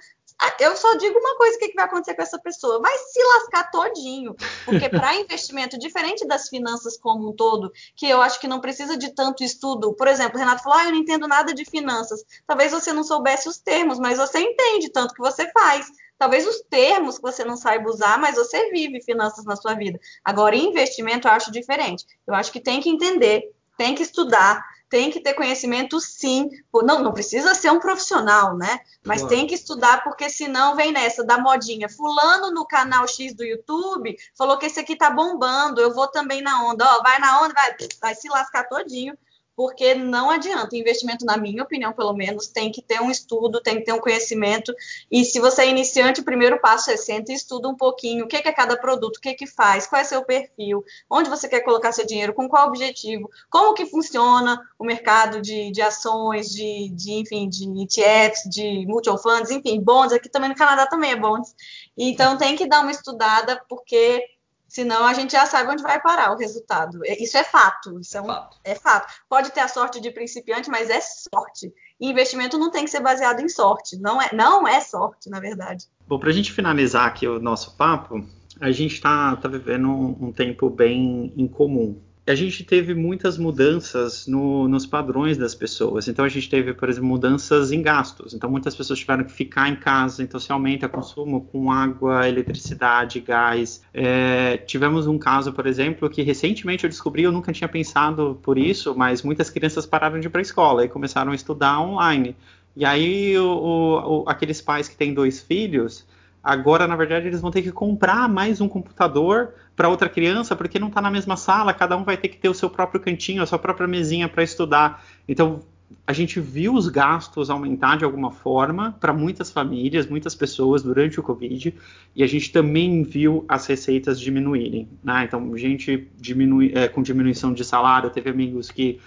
Eu só digo uma coisa: o que vai acontecer com essa pessoa? Vai se lascar todinho. Porque para investimento, diferente das finanças como um todo, que eu acho que não precisa de tanto estudo. Por exemplo, o Renato falou: ah, eu não entendo nada de finanças. Talvez você não soubesse os termos, mas você entende tanto que você faz. Talvez os termos que você não saiba usar, mas você vive finanças na sua vida. Agora, investimento eu acho diferente. Eu acho que tem que entender, tem que estudar, tem que ter conhecimento sim. Não, não precisa ser um profissional, né? Mas claro. tem que estudar, porque senão vem nessa da modinha. Fulano no canal X do YouTube falou que esse aqui tá bombando, eu vou também na onda. Ó, vai na onda, vai, vai se lascar todinho. Porque não adianta, investimento, na minha opinião, pelo menos, tem que ter um estudo, tem que ter um conhecimento. E se você é iniciante, o primeiro passo é senta e estuda um pouquinho. O que é cada produto, o que, que faz, qual é seu perfil, onde você quer colocar seu dinheiro, com qual objetivo, como que funciona o mercado de, de ações, de, de, enfim, de ETFs, de mutual funds, enfim, bonds, aqui também no Canadá também é bonds. Então tem que dar uma estudada, porque Senão a gente já sabe onde vai parar o resultado. É, isso é fato. Isso é, um, fato. é fato. Pode ter a sorte de principiante, mas é sorte. E investimento não tem que ser baseado em sorte. Não é, não é sorte, na verdade. Bom, para a gente finalizar aqui o nosso papo, a gente está tá vivendo um, um tempo bem incomum a gente teve muitas mudanças no, nos padrões das pessoas. Então a gente teve, por exemplo, mudanças em gastos. Então muitas pessoas tiveram que ficar em casa, então se aumenta o consumo com água, eletricidade, gás. É, tivemos um caso, por exemplo, que recentemente eu descobri, eu nunca tinha pensado por isso, mas muitas crianças pararam de ir para a escola e começaram a estudar online. E aí o, o, aqueles pais que têm dois filhos Agora, na verdade, eles vão ter que comprar mais um computador para outra criança, porque não está na mesma sala, cada um vai ter que ter o seu próprio cantinho, a sua própria mesinha para estudar. Então, a gente viu os gastos aumentar de alguma forma para muitas famílias, muitas pessoas durante o Covid, e a gente também viu as receitas diminuírem. Né? Então, gente diminui, é, com diminuição de salário, teve amigos que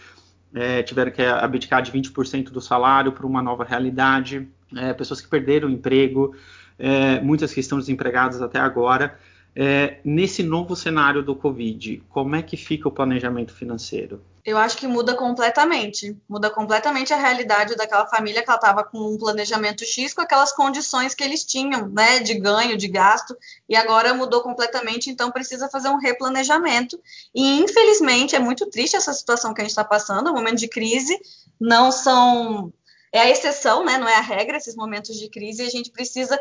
é, tiveram que abdicar de 20% do salário para uma nova realidade, é, pessoas que perderam o emprego é, muitas que estão desempregadas até agora. É, nesse novo cenário do Covid, como é que fica o planejamento financeiro? Eu acho que muda completamente. Muda completamente a realidade daquela família que ela estava com um planejamento X, com aquelas condições que eles tinham, né, de ganho, de gasto, e agora mudou completamente, então precisa fazer um replanejamento. E infelizmente é muito triste essa situação que a gente está passando, um momento de crise, não são é a exceção, né? Não é a regra, esses momentos de crise, a gente precisa.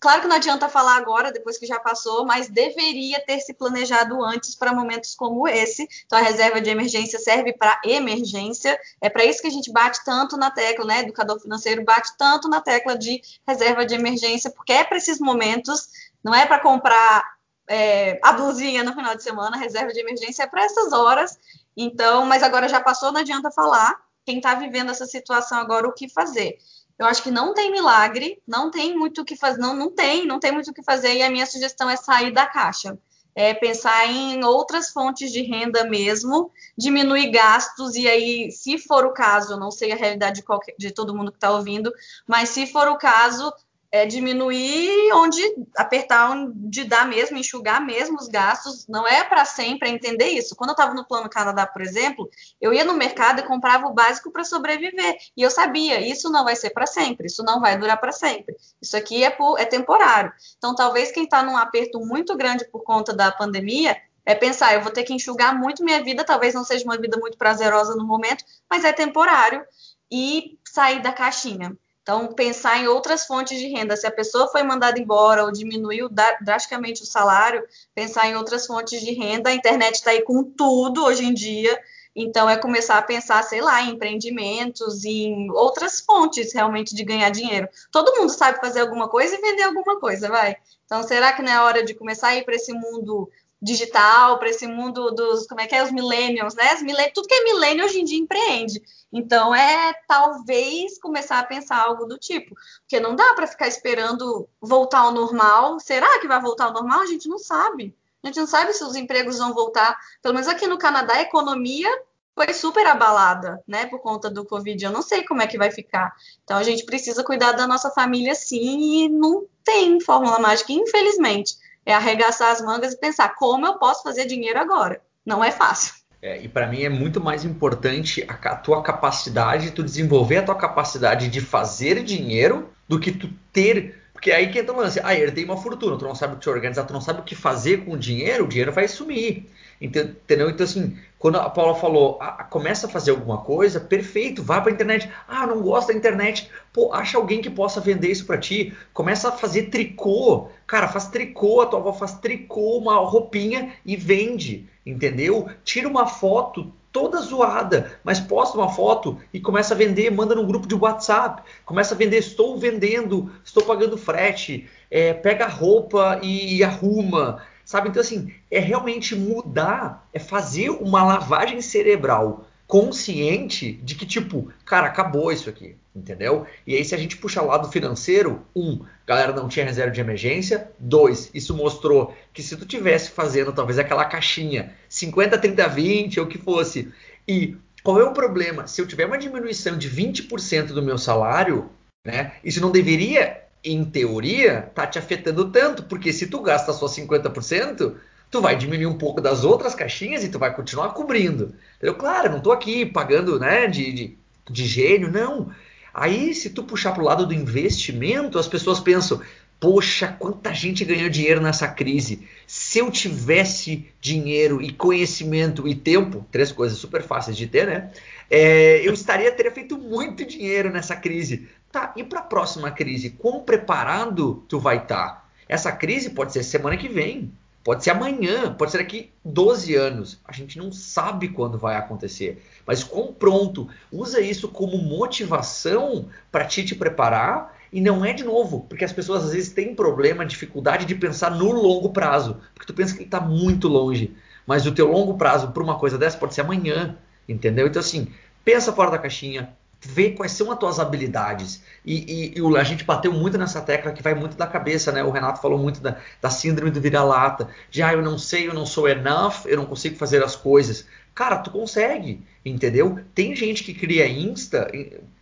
Claro que não adianta falar agora, depois que já passou, mas deveria ter se planejado antes para momentos como esse. Então, a reserva de emergência serve para emergência. É para isso que a gente bate tanto na tecla, né? Educador financeiro bate tanto na tecla de reserva de emergência, porque é para esses momentos, não é para comprar é, a blusinha no final de semana, reserva de emergência é para essas horas. Então, mas agora já passou, não adianta falar quem está vivendo essa situação agora o que fazer. Eu acho que não tem milagre, não tem muito o que fazer, não, não tem, não tem muito o que fazer, e a minha sugestão é sair da caixa. É pensar em outras fontes de renda mesmo, diminuir gastos, e aí, se for o caso, não sei a realidade de, qualquer, de todo mundo que está ouvindo, mas se for o caso, é diminuir onde apertar onde dá mesmo, enxugar mesmo os gastos, não é para sempre, é entender isso. Quando eu estava no plano Canadá, por exemplo, eu ia no mercado e comprava o básico para sobreviver. E eu sabia, isso não vai ser para sempre, isso não vai durar para sempre. Isso aqui é, por, é temporário. Então, talvez quem está num aperto muito grande por conta da pandemia é pensar, eu vou ter que enxugar muito minha vida, talvez não seja uma vida muito prazerosa no momento, mas é temporário e sair da caixinha. Então, pensar em outras fontes de renda. Se a pessoa foi mandada embora ou diminuiu drasticamente o salário, pensar em outras fontes de renda. A internet está aí com tudo hoje em dia. Então, é começar a pensar, sei lá, em empreendimentos, em outras fontes realmente de ganhar dinheiro. Todo mundo sabe fazer alguma coisa e vender alguma coisa, vai. Então, será que não é hora de começar a ir para esse mundo digital, para esse mundo dos, como é que é, os millennials, né? Os millennials, tudo que é millennial hoje em dia empreende. Então, é talvez começar a pensar algo do tipo, porque não dá para ficar esperando voltar ao normal. Será que vai voltar ao normal? A gente não sabe. A gente não sabe se os empregos vão voltar. Pelo menos aqui no Canadá, a economia foi super abalada, né, por conta do Covid. Eu não sei como é que vai ficar. Então, a gente precisa cuidar da nossa família sim, e não tem fórmula mágica, infelizmente é arregaçar as mangas e pensar como eu posso fazer dinheiro agora. Não é fácil. É, e para mim é muito mais importante a, a, tua capacidade, tu desenvolver a tua capacidade de fazer dinheiro do que tu ter. Porque aí que entra o lance. Ah, herdei uma fortuna, tu não sabe o que organizar, tu não sabe o que fazer com o dinheiro, o dinheiro vai sumir. Entendeu? Então, assim, quando a Paula falou, ah, começa a fazer alguma coisa, perfeito, vá para a internet. Ah, não gosta da internet. Pô, acha alguém que possa vender isso para ti. Começa a fazer tricô. Cara, faz tricô, a tua avó faz tricô, uma roupinha e vende. Entendeu? Tira uma foto toda zoada, mas posta uma foto e começa a vender, manda no grupo de WhatsApp, começa a vender, estou vendendo, estou pagando frete, é, pega a roupa e, e arruma, sabe? Então, assim, é realmente mudar, é fazer uma lavagem cerebral consciente de que, tipo, cara, acabou isso aqui, entendeu? E aí, se a gente puxar lado financeiro, um, galera não tinha reserva de emergência, dois, isso mostrou que se tu tivesse fazendo talvez aquela caixinha 50, 30, 20, ou o que fosse, e qual é o problema? Se eu tiver uma diminuição de 20% do meu salário, né, isso não deveria em teoria, tá te afetando tanto, porque se tu gasta só 50%, tu vai diminuir um pouco das outras caixinhas e tu vai continuar cobrindo. Eu, claro, não estou aqui pagando né, de, de, de gênio, não. Aí, se tu puxar para o lado do investimento, as pessoas pensam: poxa, quanta gente ganhou dinheiro nessa crise. Se eu tivesse dinheiro e conhecimento e tempo, três coisas super fáceis de ter, né? É, eu estaria teria feito muito dinheiro nessa crise. Tá, e para a próxima crise, quão preparado tu vai estar? Tá? Essa crise pode ser semana que vem, Pode ser amanhã, pode ser daqui 12 anos. A gente não sabe quando vai acontecer. Mas com pronto, usa isso como motivação para te, te preparar. E não é de novo, porque as pessoas às vezes têm problema, dificuldade de pensar no longo prazo. Porque tu pensa que ele está muito longe. Mas o teu longo prazo para uma coisa dessa pode ser amanhã. Entendeu? Então, assim, pensa fora da caixinha, ver quais são as tuas habilidades. E, e, e, a gente bateu muito nessa tecla que vai muito da cabeça, né? O Renato falou muito da, da síndrome do vira-lata. De, ah, eu não sei, eu não sou enough, eu não consigo fazer as coisas. Cara, tu consegue, entendeu? Tem gente que cria Insta,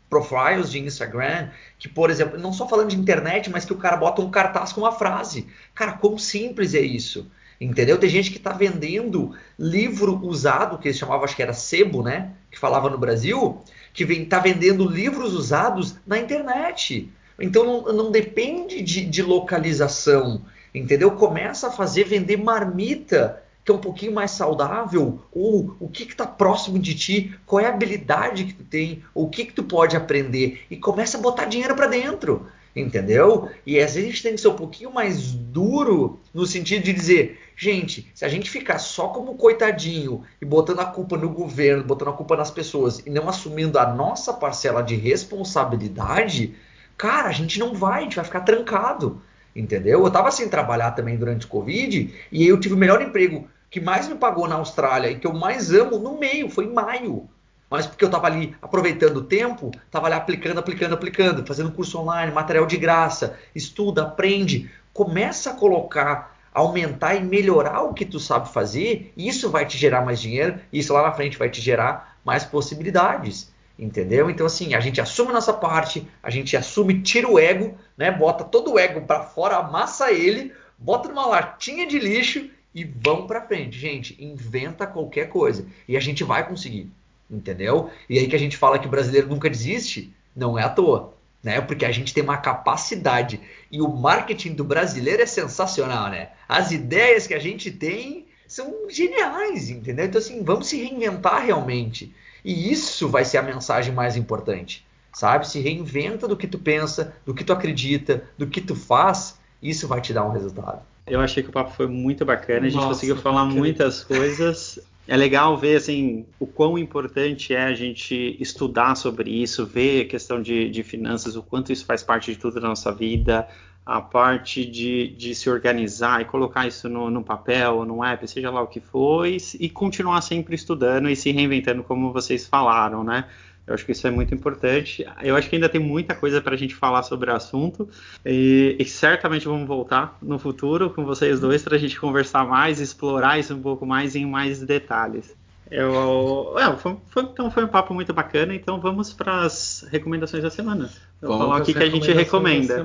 profiles de Instagram, que, por exemplo, não só falando de internet, mas que o cara bota um cartaz com uma frase. Cara, quão simples é isso? Entendeu? Tem gente que está vendendo livro usado, que eles chamavam, acho que era sebo, né? Que falava no Brasil, que está vendendo livros usados na internet. Então não, não depende de, de, localização, entendeu? Começa a fazer vender marmita, que é um pouquinho mais saudável, ou o que está próximo de ti, qual é a habilidade que tu tem, o que, que tu pode aprender, e começa a botar dinheiro para dentro entendeu? E às vezes a gente tem que ser um pouquinho mais duro no sentido de dizer, gente, se a gente ficar só como coitadinho e botando a culpa no governo, botando a culpa nas pessoas e não assumindo a nossa parcela de responsabilidade, cara, a gente não vai, a gente vai ficar trancado, entendeu? Eu estava sem trabalhar também durante o Covid e eu tive o melhor emprego que mais me pagou na Austrália e que eu mais amo no meio, foi em maio mas porque eu estava ali aproveitando o tempo, estava ali aplicando, aplicando, aplicando, fazendo curso online, material de graça, estuda, aprende, começa a colocar, aumentar e melhorar o que tu sabe fazer, isso vai te gerar mais dinheiro, e isso lá na frente vai te gerar mais possibilidades. Entendeu? Então, assim, a gente assume a nossa parte, a gente assume, tira o ego, né? Bota todo o ego para fora, amassa ele, bota numa latinha de lixo e vão para frente. Gente, inventa qualquer coisa. E a gente vai conseguir entendeu? E aí que a gente fala que o brasileiro nunca desiste, não é à toa, né? Porque a gente tem uma capacidade e o marketing do brasileiro é sensacional, né? As ideias que a gente tem são geniais, entendeu? Então assim, vamos se reinventar realmente. E isso vai ser a mensagem mais importante, sabe? Se reinventa do que tu pensa, do que tu acredita, do que tu faz, isso vai te dar um resultado. Eu achei que o papo foi muito bacana, a gente Nossa, conseguiu falar muitas coisas é legal ver assim o quão importante é a gente estudar sobre isso, ver a questão de, de finanças, o quanto isso faz parte de tudo da nossa vida, a parte de, de se organizar e colocar isso no, no papel, no app, seja lá o que for, e, e continuar sempre estudando e se reinventando, como vocês falaram, né? Eu acho que isso é muito importante. Eu acho que ainda tem muita coisa para a gente falar sobre o assunto e, e, certamente vamos voltar no futuro com vocês dois para a gente conversar mais, explorar isso um pouco mais em mais detalhes. Eu, é, foi, foi, então foi um papo muito bacana. Então vamos para as recomendações da semana. Eu vou falar o que, que a gente recomenda.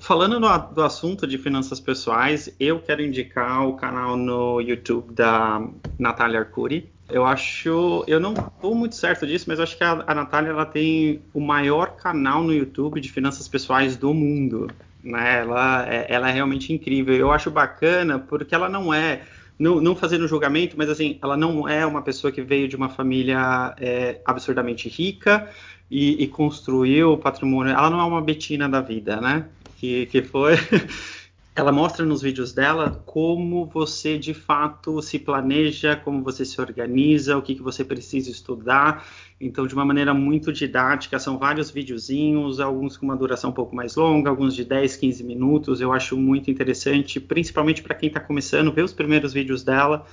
Falando do, do, assunto de finanças pessoais, eu quero indicar o canal no YouTube da Natália Arcuri eu acho, eu não estou muito certo disso, mas acho que a, a Natália ela tem o maior canal no YouTube de finanças pessoais do mundo. Né? Ela, é, ela é realmente incrível. Eu acho bacana porque ela não é, não, não fazendo julgamento, mas assim, ela não é uma pessoa que veio de uma família é, absurdamente rica e, e construiu patrimônio. Ela não é uma Betina da vida, né? Que, que foi ela mostra nos vídeos dela como você de fato se planeja, como você se organiza, o que, que você precisa estudar. Então, de uma maneira muito didática, são vários videozinhos, alguns com uma duração um pouco mais longa, alguns de 10, 15 minutos. Eu acho muito interessante, principalmente para quem está começando, ver os primeiros vídeos dela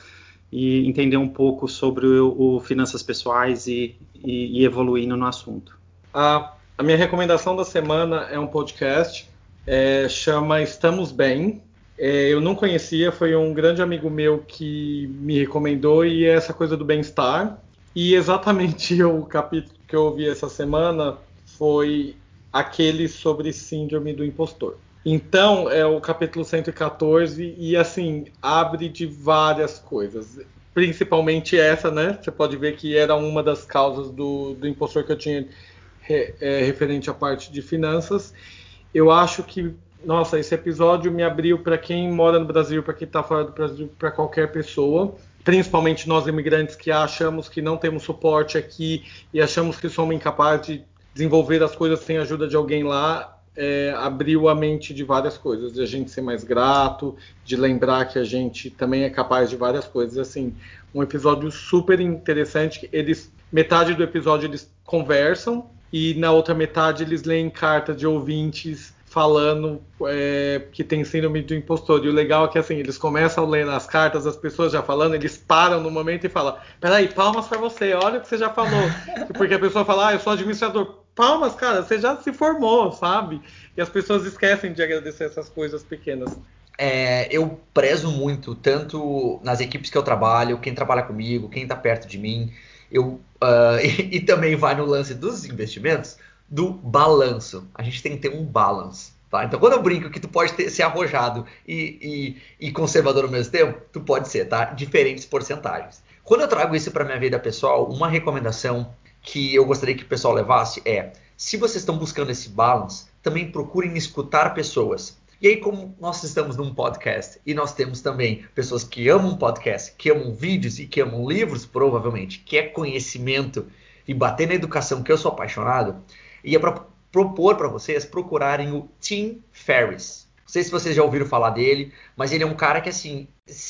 e entender um pouco sobre o, o finanças pessoais e, e, e evoluindo no assunto. A, a minha recomendação da semana é um podcast é, chama Estamos Bem. É, eu não conhecia, foi um grande amigo meu que me recomendou e é essa coisa do bem-estar. E exatamente o capítulo que eu ouvi essa semana foi aquele sobre síndrome do impostor. Então, é o capítulo 114 e assim, abre de várias coisas. Principalmente essa, né? Você pode ver que era uma das causas do, do impostor que eu tinha é, referente à parte de finanças. Eu acho que, nossa, esse episódio me abriu para quem mora no Brasil, para quem está fora do Brasil, para qualquer pessoa principalmente nós imigrantes que achamos que não temos suporte aqui e achamos que somos incapazes de desenvolver as coisas sem a ajuda de alguém lá, é, abriu a mente de várias coisas, de a gente ser mais grato, de lembrar que a gente também é capaz de várias coisas. Assim, um episódio super interessante. Eles metade do episódio eles conversam e na outra metade eles leem cartas de ouvintes falando é, que tem síndrome do impostor. E o legal é que assim, eles começam a ler as cartas, as pessoas já falando, eles param no momento e falam: Peraí, palmas para você, olha o que você já falou. Porque a pessoa fala: Ah, eu sou administrador. Palmas, cara, você já se formou, sabe? E as pessoas esquecem de agradecer essas coisas pequenas. É, eu prezo muito, tanto nas equipes que eu trabalho, quem trabalha comigo, quem está perto de mim. Eu, uh, e, e também vai no lance dos investimentos do balanço. A gente tem que ter um balance. Tá? Então, quando eu brinco que tu pode ter, ser arrojado e, e, e, conservador ao mesmo tempo, tu pode ser, tá? Diferentes porcentagens. Quando eu trago isso para minha vida pessoal, uma recomendação que eu gostaria que o pessoal levasse é: se vocês estão buscando esse balance, também procurem escutar pessoas. E aí, como nós estamos num podcast e nós temos também pessoas que amam podcast, que amam vídeos e que amam livros, provavelmente, que é conhecimento e bater na educação, que eu sou apaixonado, e é para propor para vocês procurarem o Tim Ferriss. Não sei se vocês já ouviram falar dele, mas ele é um cara que assim,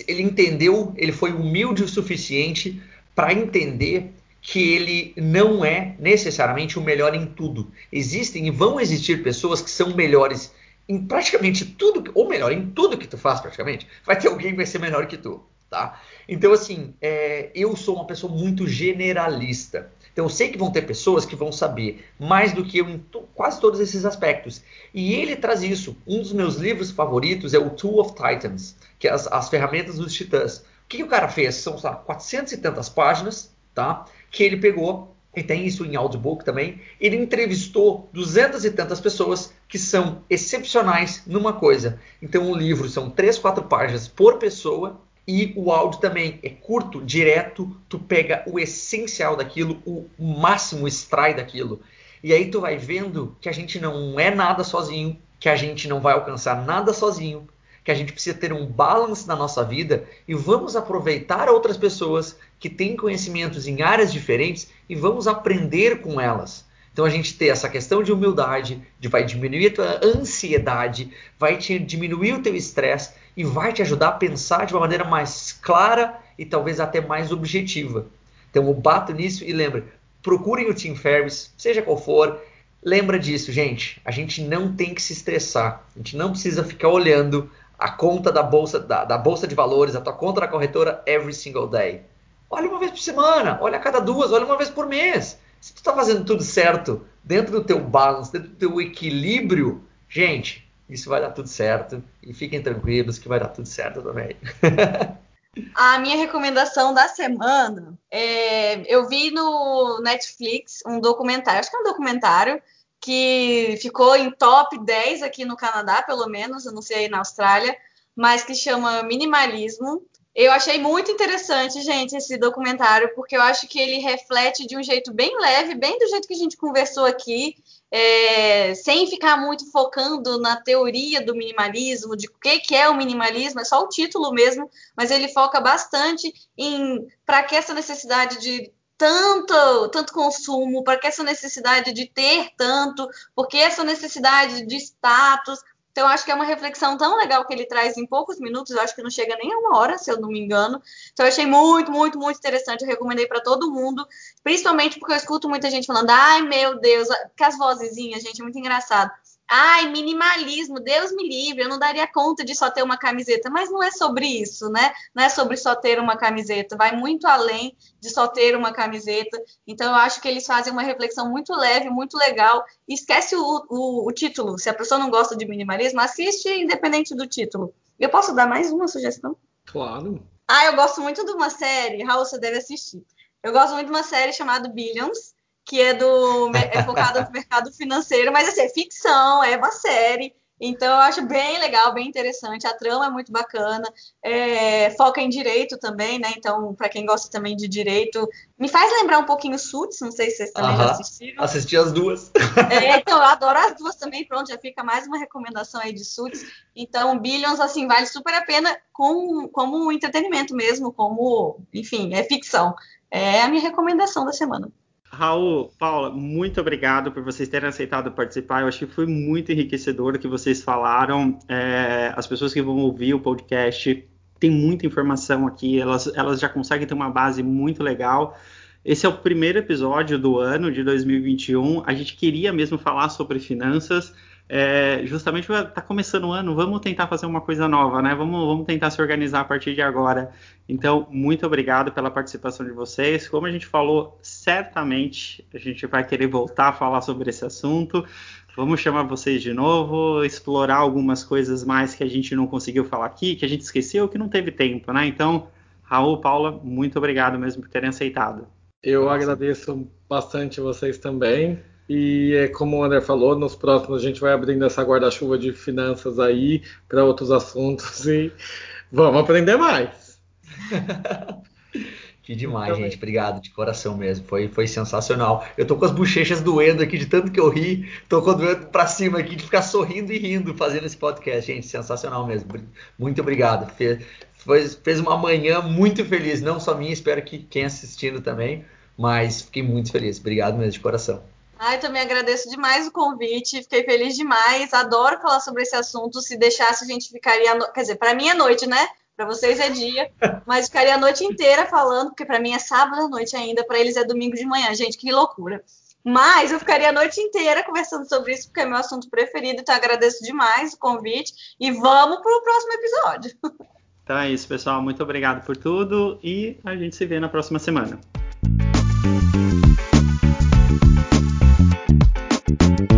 ele entendeu, ele foi humilde o suficiente para entender que ele não é necessariamente o melhor em tudo. Existem e vão existir pessoas que são melhores em praticamente tudo, ou melhor, em tudo que tu faz praticamente. Vai ter alguém que vai ser melhor que tu, tá? Então assim, é, eu sou uma pessoa muito generalista. Então eu sei que vão ter pessoas que vão saber mais do que eu em quase todos esses aspectos. E ele traz isso. Um dos meus livros favoritos é o Tool of Titans, que é as, as ferramentas dos titãs. O que, que o cara fez? São sabe, 400 e tantas páginas, tá? Que ele pegou e tem isso em audiobook também. Ele entrevistou duzentas e tantas pessoas que são excepcionais numa coisa. Então, o livro são três, quatro páginas por pessoa e o áudio também é curto, direto, tu pega o essencial daquilo, o máximo extrai daquilo. E aí tu vai vendo que a gente não é nada sozinho, que a gente não vai alcançar nada sozinho, que a gente precisa ter um balance na nossa vida e vamos aproveitar outras pessoas que têm conhecimentos em áreas diferentes e vamos aprender com elas. Então a gente ter essa questão de humildade, de vai diminuir a tua ansiedade, vai te diminuir o teu estresse e vai te ajudar a pensar de uma maneira mais clara e talvez até mais objetiva. Então eu bato nisso e lembra, procurem o Tim Ferriss, seja qual for, lembra disso, gente. A gente não tem que se estressar. A gente não precisa ficar olhando a conta da bolsa da, da bolsa de valores, a tua conta da corretora every single day. Olha uma vez por semana, olha a cada duas, olha uma vez por mês. Se tu está fazendo tudo certo dentro do teu balance, dentro do teu equilíbrio, gente, isso vai dar tudo certo. E fiquem tranquilos que vai dar tudo certo também. A minha recomendação da semana é, eu vi no Netflix um documentário, acho que é um documentário que ficou em top 10 aqui no Canadá, pelo menos, eu não sei aí na Austrália, mas que chama Minimalismo. Eu achei muito interessante, gente, esse documentário, porque eu acho que ele reflete de um jeito bem leve, bem do jeito que a gente conversou aqui, é, sem ficar muito focando na teoria do minimalismo, de o que, que é o minimalismo, é só o título mesmo, mas ele foca bastante em para que essa necessidade de tanto, tanto consumo, para que essa necessidade de ter tanto, porque essa necessidade de status, então, acho que é uma reflexão tão legal que ele traz em poucos minutos, eu acho que não chega nem a uma hora, se eu não me engano. Então, eu achei muito, muito, muito interessante. Eu recomendei para todo mundo, principalmente porque eu escuto muita gente falando, ai meu Deus, que as vozezinhas, gente, é muito engraçado. Ai, minimalismo, Deus me livre, eu não daria conta de só ter uma camiseta. Mas não é sobre isso, né? Não é sobre só ter uma camiseta. Vai muito além de só ter uma camiseta. Então, eu acho que eles fazem uma reflexão muito leve, muito legal. Esquece o, o, o título. Se a pessoa não gosta de minimalismo, assiste independente do título. Eu posso dar mais uma sugestão? Claro. Ah, eu gosto muito de uma série, Raul, você deve assistir. Eu gosto muito de uma série chamada Billions que é do é focada no mercado financeiro, mas assim, é ficção, é uma série. Então eu acho bem legal, bem interessante. A trama é muito bacana. É, foca em direito também, né? Então, para quem gosta também de direito, me faz lembrar um pouquinho Suits. Não sei se vocês também uh -huh. já assistiram. Assisti as duas. É, então, eu adoro as duas também. Pronto, já fica mais uma recomendação aí de Suits. Então, Billions, assim, vale super a pena com, como entretenimento mesmo, como, enfim, é ficção. É a minha recomendação da semana. Raul, Paula, muito obrigado por vocês terem aceitado participar. Eu acho que foi muito enriquecedor o que vocês falaram. É, as pessoas que vão ouvir o podcast têm muita informação aqui, elas, elas já conseguem ter uma base muito legal. Esse é o primeiro episódio do ano de 2021. A gente queria mesmo falar sobre finanças é, justamente está começando o ano, vamos tentar fazer uma coisa nova, né? Vamos, vamos tentar se organizar a partir de agora. Então, muito obrigado pela participação de vocês. Como a gente falou, certamente a gente vai querer voltar a falar sobre esse assunto. Vamos chamar vocês de novo, explorar algumas coisas mais que a gente não conseguiu falar aqui, que a gente esqueceu, que não teve tempo, né? Então, Raul, Paula, muito obrigado mesmo por terem aceitado. Eu agradeço bastante vocês também. E é como o André falou, nos próximos a gente vai abrindo essa guarda-chuva de finanças aí para outros assuntos e vamos aprender mais. que demais, então, gente. Obrigado de coração mesmo. Foi, foi sensacional. Eu tô com as bochechas doendo aqui de tanto que eu ri. Tô com o doendo para cima aqui de ficar sorrindo e rindo fazendo esse podcast, gente. Sensacional mesmo. Muito obrigado. Fez, fez, fez uma manhã muito feliz. Não só minha, espero que quem assistindo também. Mas fiquei muito feliz. Obrigado mesmo de coração. Ai, também agradeço demais o convite, fiquei feliz demais, adoro falar sobre esse assunto. Se deixasse, a gente ficaria. No... Quer dizer, para mim é noite, né? Para vocês é dia, mas ficaria a noite inteira falando, porque para mim é sábado à noite ainda, para eles é domingo de manhã. Gente, que loucura. Mas eu ficaria a noite inteira conversando sobre isso, porque é meu assunto preferido, então agradeço demais o convite e vamos para o próximo episódio. Então é isso, pessoal. Muito obrigado por tudo e a gente se vê na próxima semana. Thank you.